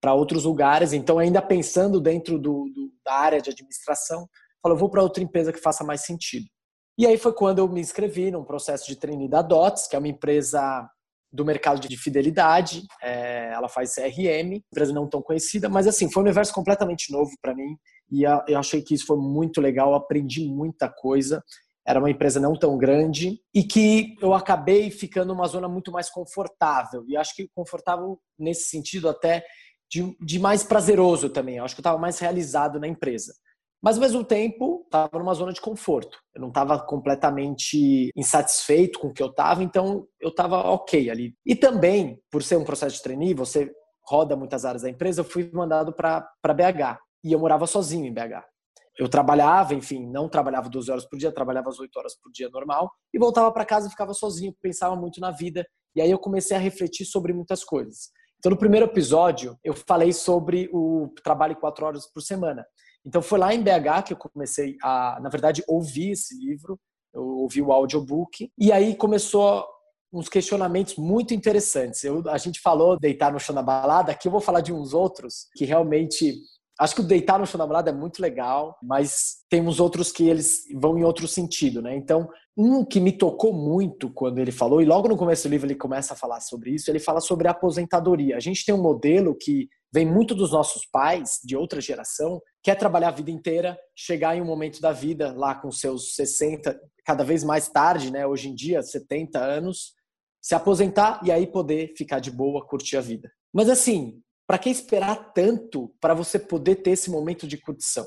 para outros lugares, então ainda pensando dentro do, do da área de administração, eu vou para outra empresa que faça mais sentido. E aí foi quando eu me inscrevi num processo de trainee da DOTS, que é uma empresa do mercado de fidelidade, é, ela faz CRM, empresa não tão conhecida, mas assim, foi um universo completamente novo para mim, e eu achei que isso foi muito legal, aprendi muita coisa. Era uma empresa não tão grande e que eu acabei ficando numa zona muito mais confortável. E acho que confortável nesse sentido até de, de mais prazeroso também. Eu acho que eu estava mais realizado na empresa. Mas ao mesmo tempo, estava numa zona de conforto. Eu não estava completamente insatisfeito com o que eu estava, então eu estava ok ali. E também, por ser um processo de trainee, você roda muitas áreas da empresa, eu fui mandado para BH. E eu morava sozinho em BH. Eu trabalhava, enfim, não trabalhava 12 horas por dia, trabalhava as 8 horas por dia normal, e voltava para casa e ficava sozinho, pensava muito na vida. E aí eu comecei a refletir sobre muitas coisas. Então, no primeiro episódio, eu falei sobre o trabalho quatro horas por semana. Então foi lá em BH que eu comecei a, na verdade, ouvir esse livro, eu ouvi o audiobook, e aí começou uns questionamentos muito interessantes. Eu, a gente falou deitar no chão da balada, aqui eu vou falar de uns outros que realmente Acho que o deitar no chão da balada é muito legal, mas tem uns outros que eles vão em outro sentido, né? Então, um que me tocou muito quando ele falou, e logo no começo do livro ele começa a falar sobre isso, ele fala sobre a aposentadoria. A gente tem um modelo que vem muito dos nossos pais, de outra geração, quer é trabalhar a vida inteira, chegar em um momento da vida, lá com seus 60, cada vez mais tarde, né? Hoje em dia, 70 anos, se aposentar e aí poder ficar de boa, curtir a vida. Mas assim, para que esperar tanto para você poder ter esse momento de curtição?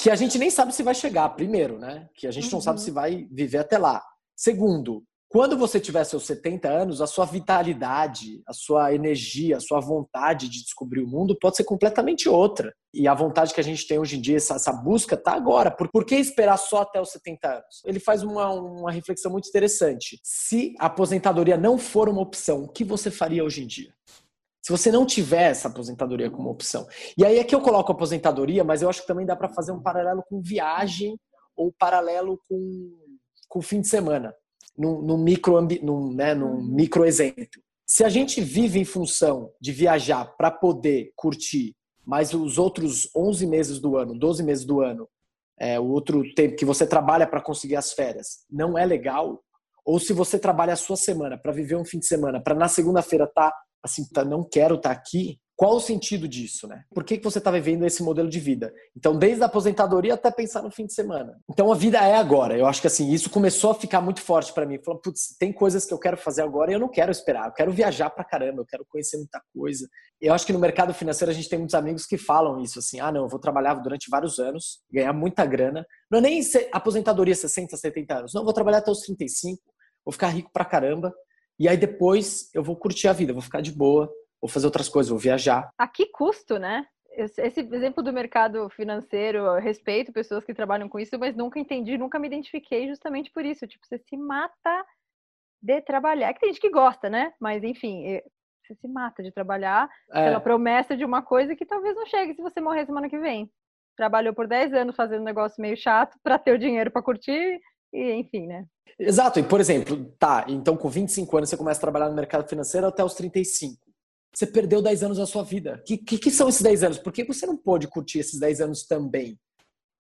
Que a gente nem sabe se vai chegar, primeiro, né? Que a gente uhum. não sabe uhum. se vai viver até lá. Segundo, quando você tiver seus 70 anos, a sua vitalidade, a sua energia, a sua vontade de descobrir o mundo pode ser completamente outra. E a vontade que a gente tem hoje em dia, essa, essa busca, está agora. Por, por que esperar só até os 70 anos? Ele faz uma, uma reflexão muito interessante. Se a aposentadoria não for uma opção, o que você faria hoje em dia? Se você não tiver essa aposentadoria como opção. E aí é que eu coloco aposentadoria, mas eu acho que também dá para fazer um paralelo com viagem ou paralelo com, com fim de semana, num, num micro, num, né, num uhum. micro exemplo. Se a gente vive em função de viajar para poder curtir, mas os outros 11 meses do ano, 12 meses do ano, é, o outro tempo que você trabalha para conseguir as férias, não é legal, ou se você trabalha a sua semana para viver um fim de semana, para na segunda-feira estar tá assim, tá, não quero estar tá aqui, qual o sentido disso, né? Por que, que você está vivendo esse modelo de vida? Então, desde a aposentadoria até pensar no fim de semana. Então, a vida é agora. Eu acho que assim, isso começou a ficar muito forte para mim. Falando, putz, tem coisas que eu quero fazer agora e eu não quero esperar. Eu quero viajar pra caramba, eu quero conhecer muita coisa. Eu acho que no mercado financeiro a gente tem muitos amigos que falam isso, assim, ah, não, eu vou trabalhar durante vários anos, ganhar muita grana. Não é nem aposentadoria 60, 70 anos. Não, vou trabalhar até os 35, vou ficar rico pra caramba e aí depois eu vou curtir a vida, vou ficar de boa, vou fazer outras coisas, vou viajar. A que custo, né? Esse exemplo do mercado financeiro, eu respeito pessoas que trabalham com isso, mas nunca entendi, nunca me identifiquei justamente por isso. Tipo, você se mata de trabalhar. É que tem gente que gosta, né? Mas enfim, você se mata de trabalhar é. pela promessa de uma coisa que talvez não chegue se você morrer semana que vem. Trabalhou por 10 anos fazendo um negócio meio chato para ter o dinheiro para curtir e enfim, né? Exato. E, por exemplo, tá, então com 25 anos você começa a trabalhar no mercado financeiro até os 35. Você perdeu 10 anos da sua vida. O que, que, que, são esses 10 anos? Por que você não pode curtir esses 10 anos também?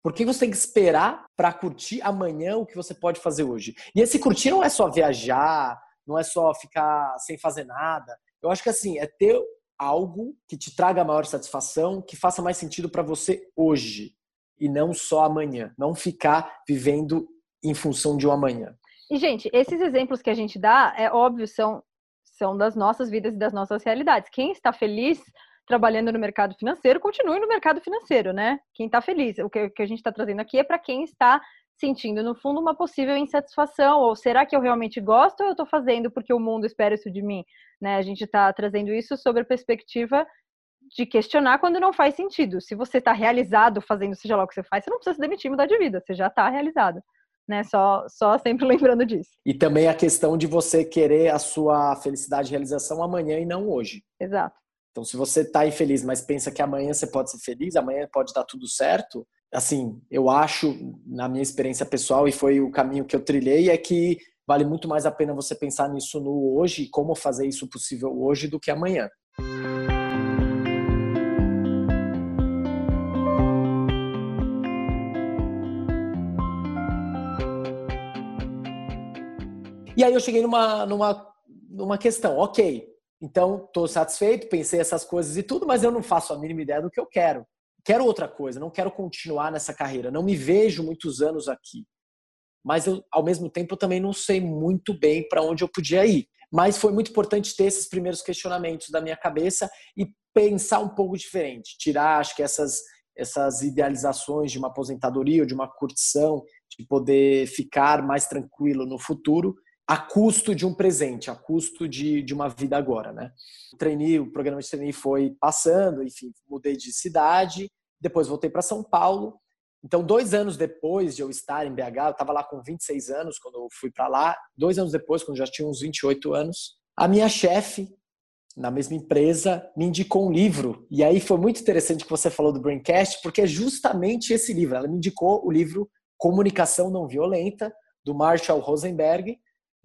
Por que você tem que esperar para curtir amanhã o que você pode fazer hoje? E esse curtir não é só viajar, não é só ficar sem fazer nada. Eu acho que assim, é ter algo que te traga maior satisfação, que faça mais sentido para você hoje e não só amanhã. Não ficar vivendo em função de um amanhã. E, gente, esses exemplos que a gente dá, é óbvio, são, são das nossas vidas e das nossas realidades. Quem está feliz trabalhando no mercado financeiro, continue no mercado financeiro, né? Quem está feliz. O que, o que a gente está trazendo aqui é para quem está sentindo, no fundo, uma possível insatisfação, ou será que eu realmente gosto ou eu estou fazendo porque o mundo espera isso de mim? Né? A gente está trazendo isso sobre a perspectiva de questionar quando não faz sentido. Se você está realizado fazendo seja lá o que você faz, você não precisa se demitir e mudar de vida, você já está realizado né? Só, só sempre <laughs> lembrando disso. E também a questão de você querer a sua felicidade e realização amanhã e não hoje. Exato. Então, se você está infeliz, mas pensa que amanhã você pode ser feliz, amanhã pode dar tudo certo, assim, eu acho, na minha experiência pessoal, e foi o caminho que eu trilhei, é que vale muito mais a pena você pensar nisso no hoje e como fazer isso possível hoje do que amanhã. E aí eu cheguei numa, numa, numa questão, ok, então estou satisfeito, pensei essas coisas e tudo, mas eu não faço a mínima ideia do que eu quero. Quero outra coisa, não quero continuar nessa carreira, não me vejo muitos anos aqui. Mas eu, ao mesmo tempo eu também não sei muito bem para onde eu podia ir. Mas foi muito importante ter esses primeiros questionamentos da minha cabeça e pensar um pouco diferente, tirar, acho que essas essas idealizações de uma aposentadoria ou de uma curtição, de poder ficar mais tranquilo no futuro, a custo de um presente, a custo de, de uma vida agora, né? O o programa de trainee foi passando, enfim, mudei de cidade, depois voltei para São Paulo. Então, dois anos depois de eu estar em BH, eu estava lá com 26 anos quando eu fui para lá. Dois anos depois, quando já tinha uns 28 anos, a minha chefe, na mesma empresa, me indicou um livro. E aí foi muito interessante que você falou do Braincast, porque é justamente esse livro. Ela me indicou o livro Comunicação Não Violenta, do Marshall Rosenberg,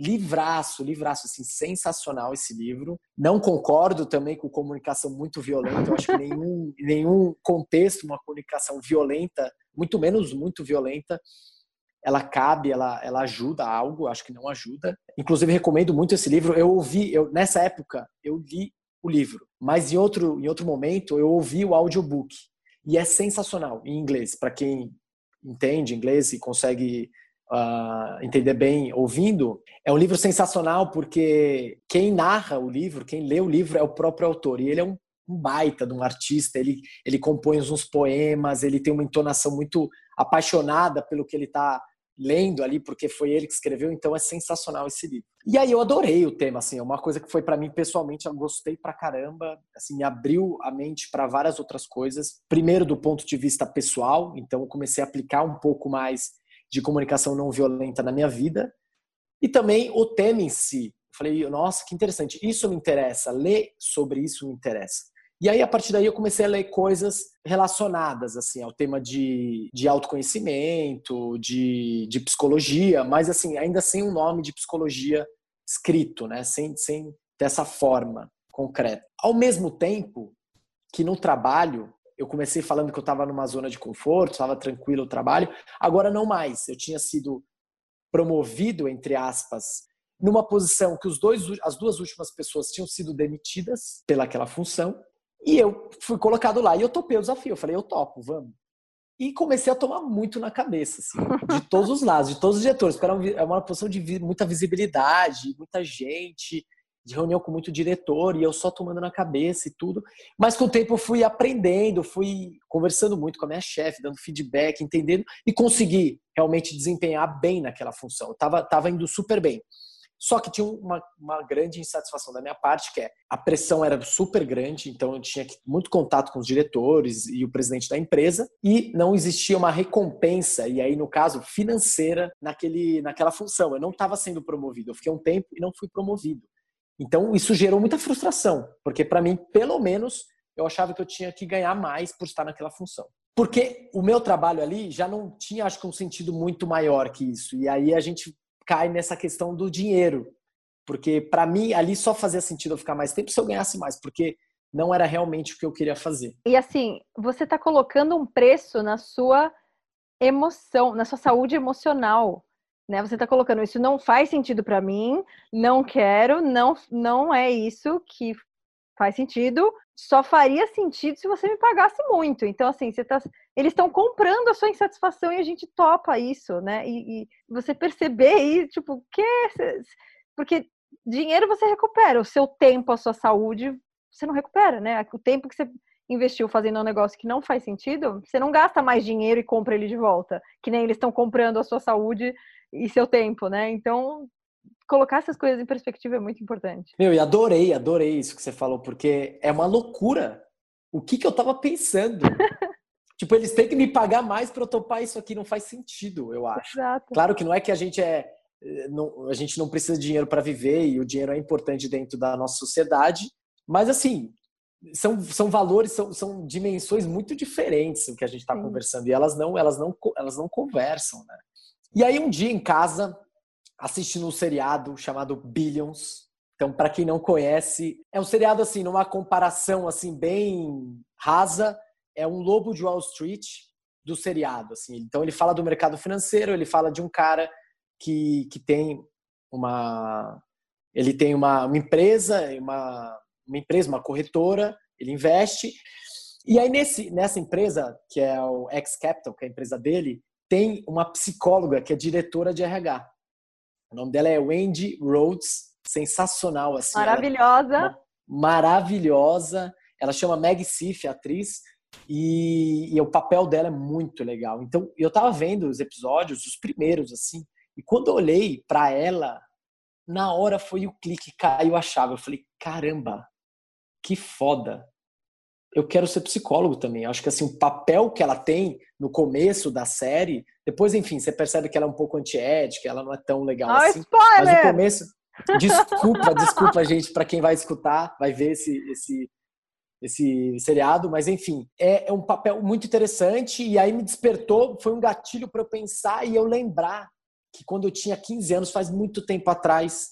livraço, livraço, assim, sensacional esse livro. Não concordo também com comunicação muito violenta. Eu acho que nenhum, <laughs> nenhum contexto, uma comunicação violenta, muito menos muito violenta, ela cabe, ela, ela ajuda algo, acho que não ajuda. Inclusive, recomendo muito esse livro. Eu ouvi, eu, nessa época, eu li o livro, mas em outro, em outro momento eu ouvi o audiobook. E é sensacional em inglês, para quem entende inglês e consegue uh, entender bem ouvindo, é um livro sensacional porque quem narra o livro, quem lê o livro é o próprio autor. E ele é um, um baita de um artista, ele, ele compõe uns poemas, ele tem uma entonação muito apaixonada pelo que ele está lendo ali, porque foi ele que escreveu, então é sensacional esse livro. E aí eu adorei o tema, assim, é uma coisa que foi para mim pessoalmente, eu gostei pra caramba, assim, me abriu a mente para várias outras coisas. Primeiro do ponto de vista pessoal, então eu comecei a aplicar um pouco mais de comunicação não violenta na minha vida. E também o tema em si. Eu falei, nossa, que interessante, isso me interessa, ler sobre isso me interessa. E aí, a partir daí, eu comecei a ler coisas relacionadas assim ao tema de, de autoconhecimento, de, de psicologia, mas assim, ainda sem um nome de psicologia escrito, né? sem, sem dessa forma concreta. Ao mesmo tempo que no trabalho eu comecei falando que eu estava numa zona de conforto, estava tranquilo o trabalho. Agora não mais. Eu tinha sido promovido, entre aspas, numa posição que os dois, as duas últimas pessoas tinham sido demitidas pelaquela função. E eu fui colocado lá e eu topei o desafio. Eu falei, eu topo, vamos. E comecei a tomar muito na cabeça, assim, de todos os lados, de todos os diretores, porque era uma posição de muita visibilidade, muita gente, de reunião com muito diretor e eu só tomando na cabeça e tudo. Mas com o tempo eu fui aprendendo, fui conversando muito com a minha chefe, dando feedback, entendendo e consegui realmente desempenhar bem naquela função. Eu tava, tava indo super bem. Só que tinha uma, uma grande insatisfação da minha parte, que é a pressão era super grande, então eu tinha muito contato com os diretores e o presidente da empresa, e não existia uma recompensa, e aí, no caso, financeira naquele, naquela função. Eu não estava sendo promovido, eu fiquei um tempo e não fui promovido. Então, isso gerou muita frustração, porque para mim, pelo menos, eu achava que eu tinha que ganhar mais por estar naquela função. Porque o meu trabalho ali já não tinha, acho que, um sentido muito maior que isso. E aí a gente cai nessa questão do dinheiro. Porque para mim, ali só fazia sentido eu ficar mais tempo se eu ganhasse mais, porque não era realmente o que eu queria fazer. E assim, você está colocando um preço na sua emoção, na sua saúde emocional né? Você está colocando isso não faz sentido para mim, não quero, não não é isso que faz sentido. Só faria sentido se você me pagasse muito. Então assim, você tá, eles estão comprando a sua insatisfação e a gente topa isso, né? E, e você perceber aí, tipo, que porque dinheiro você recupera, o seu tempo, a sua saúde, você não recupera, né? O tempo que você investiu fazendo um negócio que não faz sentido, você não gasta mais dinheiro e compra ele de volta, que nem eles estão comprando a sua saúde e seu tempo, né? Então, colocar essas coisas em perspectiva é muito importante. Meu, e adorei, adorei isso que você falou, porque é uma loucura. O que, que eu tava pensando? <laughs> tipo, eles têm que me pagar mais para eu topar isso aqui, não faz sentido, eu acho. Exato. Claro que não é que a gente é. Não, a gente não precisa de dinheiro para viver e o dinheiro é importante dentro da nossa sociedade, mas assim, são, são valores, são, são dimensões muito diferentes o que a gente está conversando e elas não, elas não, elas não conversam, né? E aí um dia em casa, assistindo um seriado chamado Billions. Então, para quem não conhece, é um seriado assim, numa comparação assim bem rasa, é um lobo de Wall Street do seriado, assim. Então ele fala do mercado financeiro, ele fala de um cara que, que tem uma ele tem uma, uma empresa, uma, uma empresa, uma corretora, ele investe. E aí nesse nessa empresa, que é o X Capital, que é a empresa dele, tem uma psicóloga que é diretora de RH. O nome dela é Wendy Rhodes, sensacional assim. Maravilhosa. maravilhosa. Ela chama Meg Sif, atriz, E, e, o papel dela é muito legal. Então, eu tava vendo os episódios, os primeiros, assim, e quando eu olhei para ela, na hora foi o clique, caiu a chave. Eu falei, caramba, que foda. Eu quero ser psicólogo também. Eu acho que assim, o papel que ela tem no começo da série, depois, enfim, você percebe que ela é um pouco antiética, ela não é tão legal oh, assim. Spoiler! Mas no começo. Desculpa, <laughs> desculpa, gente, para quem vai escutar, vai ver esse, esse, esse seriado, mas enfim, é, é um papel muito interessante e aí me despertou, foi um gatilho para eu pensar e eu lembrar que quando eu tinha 15 anos, faz muito tempo atrás,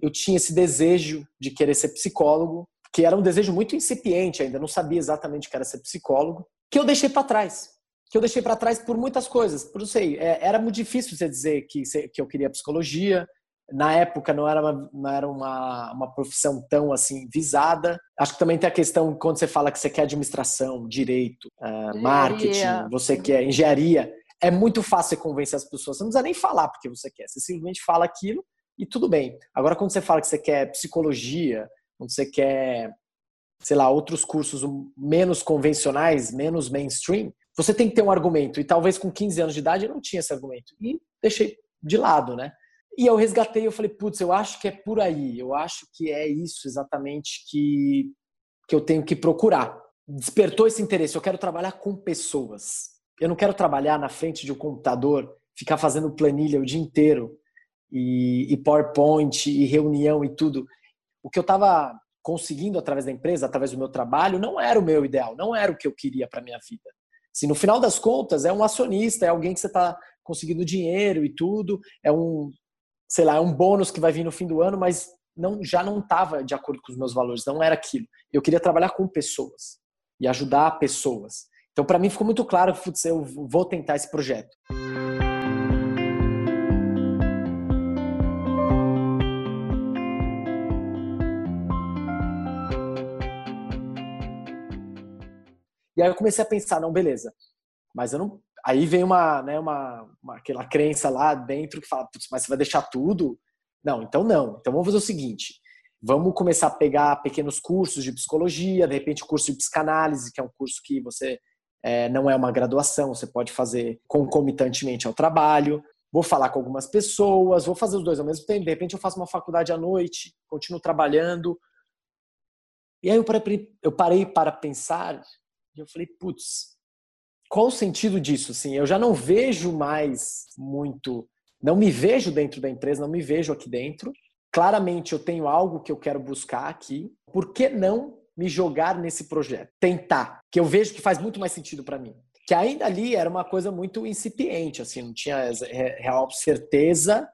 eu tinha esse desejo de querer ser psicólogo, que era um desejo muito incipiente ainda, não sabia exatamente o que era ser psicólogo, que eu deixei para trás. Que eu deixei para trás por muitas coisas. Por não sei, é, era muito difícil você dizer que, que eu queria psicologia. Na época não era, uma, não era uma, uma profissão tão assim visada. Acho que também tem a questão quando você fala que você quer administração, direito, uh, marketing, você quer engenharia é muito fácil convencer as pessoas. Você não precisa nem falar porque você quer. Você simplesmente fala aquilo e tudo bem. Agora, quando você fala que você quer psicologia, quando você quer, sei lá, outros cursos menos convencionais, menos mainstream, você tem que ter um argumento. E talvez com 15 anos de idade eu não tinha esse argumento. E deixei de lado, né? E eu resgatei, eu falei, putz, eu acho que é por aí. Eu acho que é isso exatamente que, que eu tenho que procurar. Despertou esse interesse. Eu quero trabalhar com pessoas eu não quero trabalhar na frente de um computador, ficar fazendo planilha o dia inteiro e, e PowerPoint e reunião e tudo. O que eu estava conseguindo através da empresa, através do meu trabalho, não era o meu ideal, não era o que eu queria para minha vida. Se no final das contas é um acionista, é alguém que você está conseguindo dinheiro e tudo, é um, sei lá, é um bônus que vai vir no fim do ano, mas não, já não estava de acordo com os meus valores, não era aquilo. Eu queria trabalhar com pessoas e ajudar pessoas. Então, para mim, ficou muito claro que eu vou tentar esse projeto. Aí eu comecei a pensar, não, beleza, mas eu não. Aí vem uma, né, uma, uma aquela crença lá dentro que fala, mas você vai deixar tudo? Não, então não. Então vamos fazer o seguinte: vamos começar a pegar pequenos cursos de psicologia, de repente o curso de psicanálise, que é um curso que você é, não é uma graduação, você pode fazer concomitantemente ao trabalho. Vou falar com algumas pessoas, vou fazer os dois ao mesmo tempo. De repente, eu faço uma faculdade à noite, continuo trabalhando. E aí eu parei, eu parei para pensar e eu falei, putz, qual o sentido disso? Assim, eu já não vejo mais muito, não me vejo dentro da empresa, não me vejo aqui dentro. Claramente eu tenho algo que eu quero buscar aqui. Por que não me jogar nesse projeto, tentar, que eu vejo que faz muito mais sentido para mim. Que ainda ali era uma coisa muito incipiente, assim, não tinha real certeza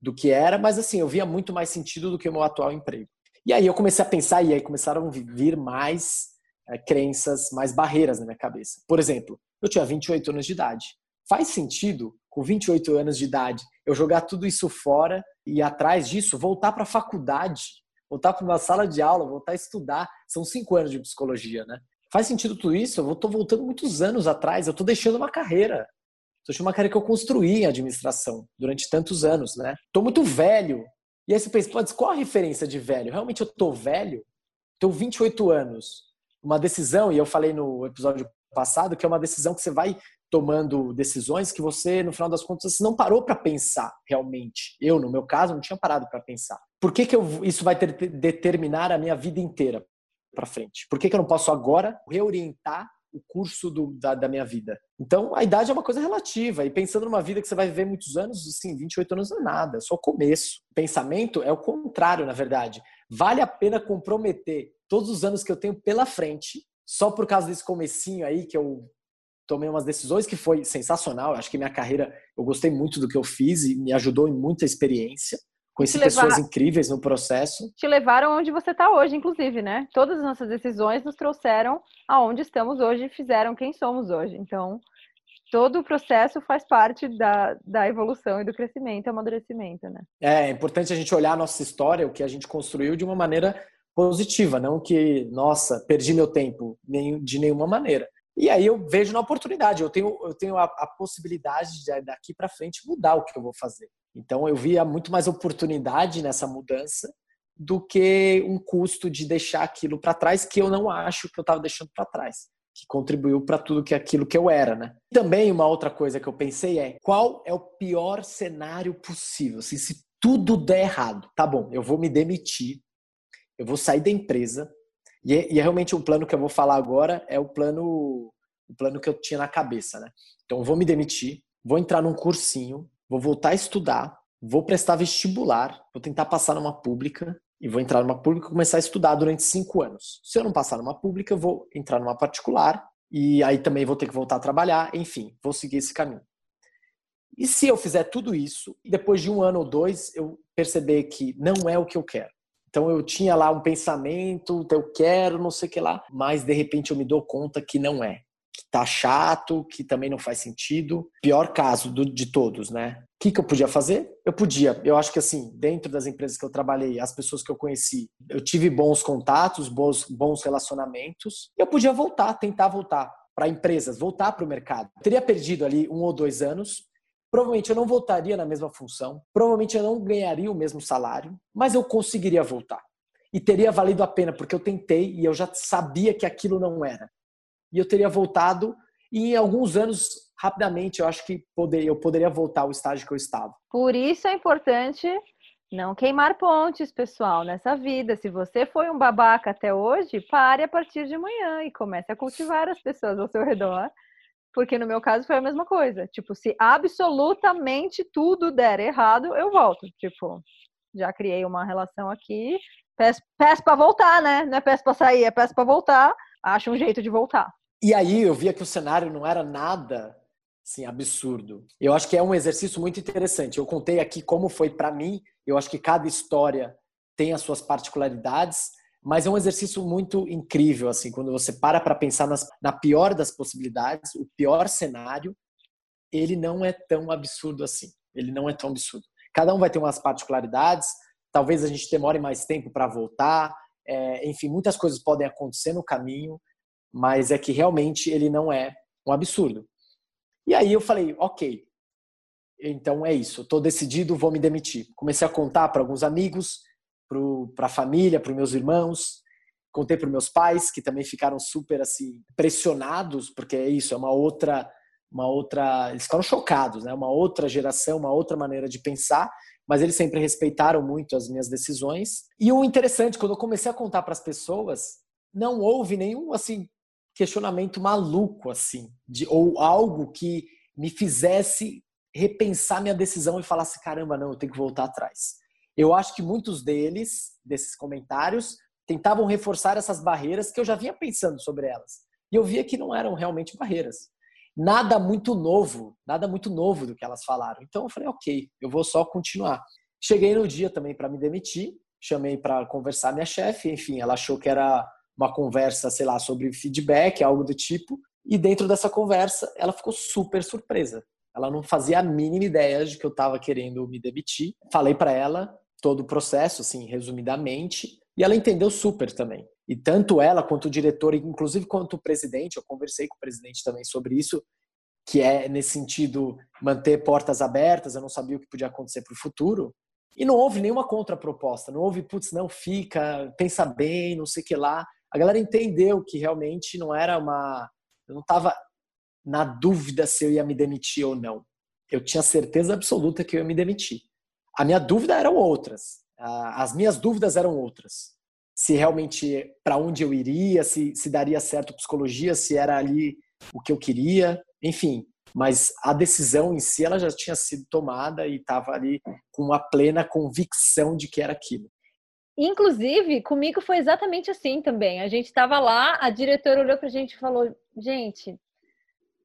do que era, mas assim, eu via muito mais sentido do que o meu atual emprego. E aí eu comecei a pensar, e aí começaram a vir mais é, crenças, mais barreiras na minha cabeça. Por exemplo, eu tinha 28 anos de idade. Faz sentido, com 28 anos de idade, eu jogar tudo isso fora e atrás disso voltar para a faculdade voltar para uma sala de aula, voltar a estudar. São cinco anos de psicologia, né? Faz sentido tudo isso? Eu estou voltando muitos anos atrás, eu estou deixando uma carreira. Estou deixando uma carreira que eu construí em administração durante tantos anos, né? Estou muito velho. E aí você pensa, qual a referência de velho? Realmente eu estou velho? Tenho 28 anos. Uma decisão, e eu falei no episódio passado, que é uma decisão que você vai tomando decisões que você, no final das contas, não parou para pensar realmente. Eu, no meu caso, não tinha parado para pensar. Por que, que eu, isso vai ter, determinar a minha vida inteira para frente? Por que, que eu não posso agora reorientar o curso do, da, da, minha vida. Então, a idade é uma coisa relativa. E pensando numa vida que você vai viver muitos anos, assim, 28 anos não é nada, é só o começo. Pensamento é o contrário, na verdade. Vale a pena comprometer todos os anos que eu tenho pela frente, só por causa desse comecinho aí que eu tomei umas decisões que foi sensacional. Acho que minha carreira, eu gostei muito do que eu fiz e me ajudou em muita experiência. Conheci levar... pessoas incríveis no processo. Te levaram onde você está hoje, inclusive, né? Todas as nossas decisões nos trouxeram aonde estamos hoje e fizeram quem somos hoje. Então, todo o processo faz parte da, da evolução e do crescimento, amadurecimento, né? É, é importante a gente olhar a nossa história, o que a gente construiu de uma maneira positiva, não que, nossa, perdi meu tempo, de nenhuma maneira. E aí eu vejo na oportunidade, eu tenho, eu tenho a, a possibilidade de daqui para frente mudar o que eu vou fazer. Então eu via muito mais oportunidade nessa mudança do que um custo de deixar aquilo para trás que eu não acho que eu estava deixando para trás. que contribuiu para tudo que aquilo que eu era, né? Também uma outra coisa que eu pensei é qual é o pior cenário possível? Assim, se tudo der errado, tá bom, eu vou me demitir, eu vou sair da empresa e é, e é realmente o um plano que eu vou falar agora é o plano o plano que eu tinha na cabeça, né? Então eu vou me demitir, vou entrar num cursinho, vou voltar a estudar, vou prestar vestibular, vou tentar passar numa pública e vou entrar numa pública e começar a estudar durante cinco anos. Se eu não passar numa pública, eu vou entrar numa particular e aí também vou ter que voltar a trabalhar. Enfim, vou seguir esse caminho. E se eu fizer tudo isso e depois de um ano ou dois eu perceber que não é o que eu quero? Então eu tinha lá um pensamento, eu quero, não sei o que lá, mas de repente eu me dou conta que não é que tá chato, que também não faz sentido. Pior caso do, de todos, né? O que, que eu podia fazer? Eu podia. Eu acho que assim, dentro das empresas que eu trabalhei, as pessoas que eu conheci, eu tive bons contatos, bons, bons relacionamentos. Eu podia voltar, tentar voltar para empresas, voltar para o mercado. Eu teria perdido ali um ou dois anos. Provavelmente eu não voltaria na mesma função. Provavelmente eu não ganharia o mesmo salário, mas eu conseguiria voltar. E teria valido a pena, porque eu tentei e eu já sabia que aquilo não era e eu teria voltado e em alguns anos rapidamente eu acho que poder, eu poderia voltar ao estágio que eu estava. Por isso é importante não queimar pontes, pessoal, nessa vida. Se você foi um babaca até hoje, pare a partir de amanhã e comece a cultivar as pessoas ao seu redor. Porque no meu caso foi a mesma coisa. Tipo, se absolutamente tudo der errado, eu volto. Tipo, já criei uma relação aqui, peço, peço para voltar, né? Não é peço para sair, é peço para voltar. Acho um jeito de voltar. E aí eu via que o cenário não era nada assim, absurdo. Eu acho que é um exercício muito interessante. Eu contei aqui como foi para mim. Eu acho que cada história tem as suas particularidades, mas é um exercício muito incrível assim, quando você para para pensar nas, na pior das possibilidades, o pior cenário, ele não é tão absurdo assim. Ele não é tão absurdo. Cada um vai ter umas particularidades. Talvez a gente demore mais tempo para voltar. É, enfim, muitas coisas podem acontecer no caminho mas é que realmente ele não é um absurdo. E aí eu falei, ok, então é isso, estou decidido, vou me demitir. Comecei a contar para alguns amigos, para a família, para meus irmãos, contei para meus pais que também ficaram super assim pressionados, porque é isso, é uma outra, uma outra, eles ficaram chocados, né? Uma outra geração, uma outra maneira de pensar, mas eles sempre respeitaram muito as minhas decisões. E o interessante, quando eu comecei a contar para as pessoas, não houve nenhum assim questionamento maluco, assim, de, ou algo que me fizesse repensar minha decisão e falasse: caramba, não, eu tenho que voltar atrás. Eu acho que muitos deles, desses comentários, tentavam reforçar essas barreiras que eu já vinha pensando sobre elas. E eu via que não eram realmente barreiras. Nada muito novo, nada muito novo do que elas falaram. Então eu falei: ok, eu vou só continuar. Cheguei no dia também para me demitir, chamei para conversar minha chefe, enfim, ela achou que era uma conversa, sei lá, sobre feedback, algo do tipo. E dentro dessa conversa, ela ficou super surpresa. Ela não fazia a mínima ideia de que eu estava querendo me demitir. Falei para ela todo o processo, assim, resumidamente, e ela entendeu super também. E tanto ela quanto o diretor, inclusive quanto o presidente, eu conversei com o presidente também sobre isso, que é nesse sentido manter portas abertas. Eu não sabia o que podia acontecer para o futuro. E não houve nenhuma contraproposta. Não houve, putz, não fica, pensa bem, não sei o que lá a galera entendeu que realmente não era uma. Eu não estava na dúvida se eu ia me demitir ou não. Eu tinha certeza absoluta que eu ia me demitir. A minha dúvida eram outras. As minhas dúvidas eram outras. Se realmente para onde eu iria, se, se daria certo psicologia, se era ali o que eu queria, enfim. Mas a decisão em si ela já tinha sido tomada e estava ali com uma plena convicção de que era aquilo. Inclusive, comigo foi exatamente assim também. A gente estava lá, a diretora olhou para a gente e falou: gente,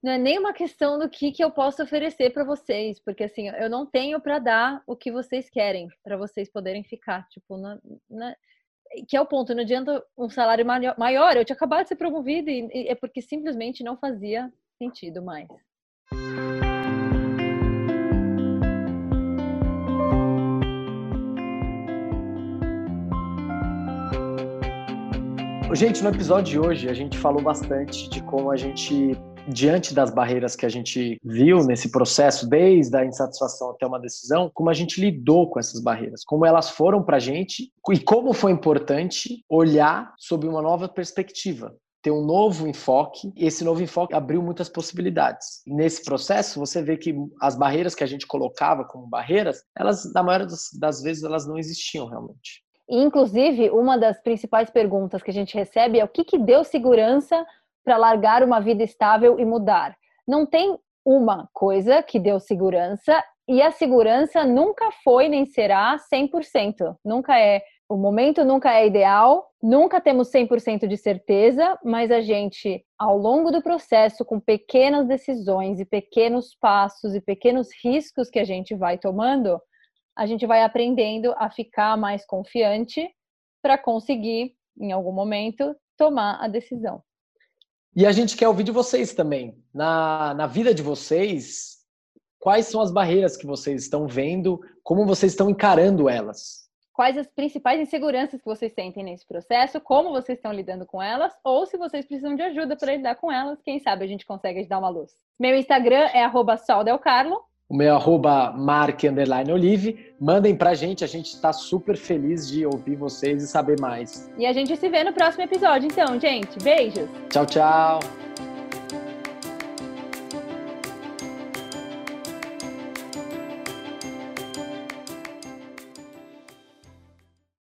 não é nem uma questão do que, que eu posso oferecer para vocês, porque assim, eu não tenho para dar o que vocês querem, para vocês poderem ficar. Tipo, na, na, que é o ponto, não adianta um salário maior, eu tinha acabado de ser promovido e, e é porque simplesmente não fazia sentido mais. Gente, no episódio de hoje a gente falou bastante de como a gente, diante das barreiras que a gente viu nesse processo, desde a insatisfação até uma decisão, como a gente lidou com essas barreiras, como elas foram para a gente e como foi importante olhar sob uma nova perspectiva, ter um novo enfoque. E esse novo enfoque abriu muitas possibilidades. Nesse processo, você vê que as barreiras que a gente colocava como barreiras, elas, na maioria das vezes, elas não existiam realmente. Inclusive, uma das principais perguntas que a gente recebe é o que, que deu segurança para largar uma vida estável e mudar. Não tem uma coisa que deu segurança e a segurança nunca foi nem será 100%. Nunca é o momento nunca é ideal, nunca temos 100% de certeza, mas a gente, ao longo do processo, com pequenas decisões e pequenos passos e pequenos riscos que a gente vai tomando, a gente vai aprendendo a ficar mais confiante para conseguir, em algum momento, tomar a decisão. E a gente quer ouvir de vocês também. Na, na vida de vocês, quais são as barreiras que vocês estão vendo? Como vocês estão encarando elas? quais as principais inseguranças que vocês sentem nesse processo, como vocês estão lidando com elas, ou se vocês precisam de ajuda para lidar com elas, quem sabe a gente consegue dar uma luz. Meu Instagram é soldelcarlo. O meu arroba mark, olive. Mandem pra gente, a gente está super feliz de ouvir vocês e saber mais. E a gente se vê no próximo episódio, então, gente. Beijos. Tchau, tchau.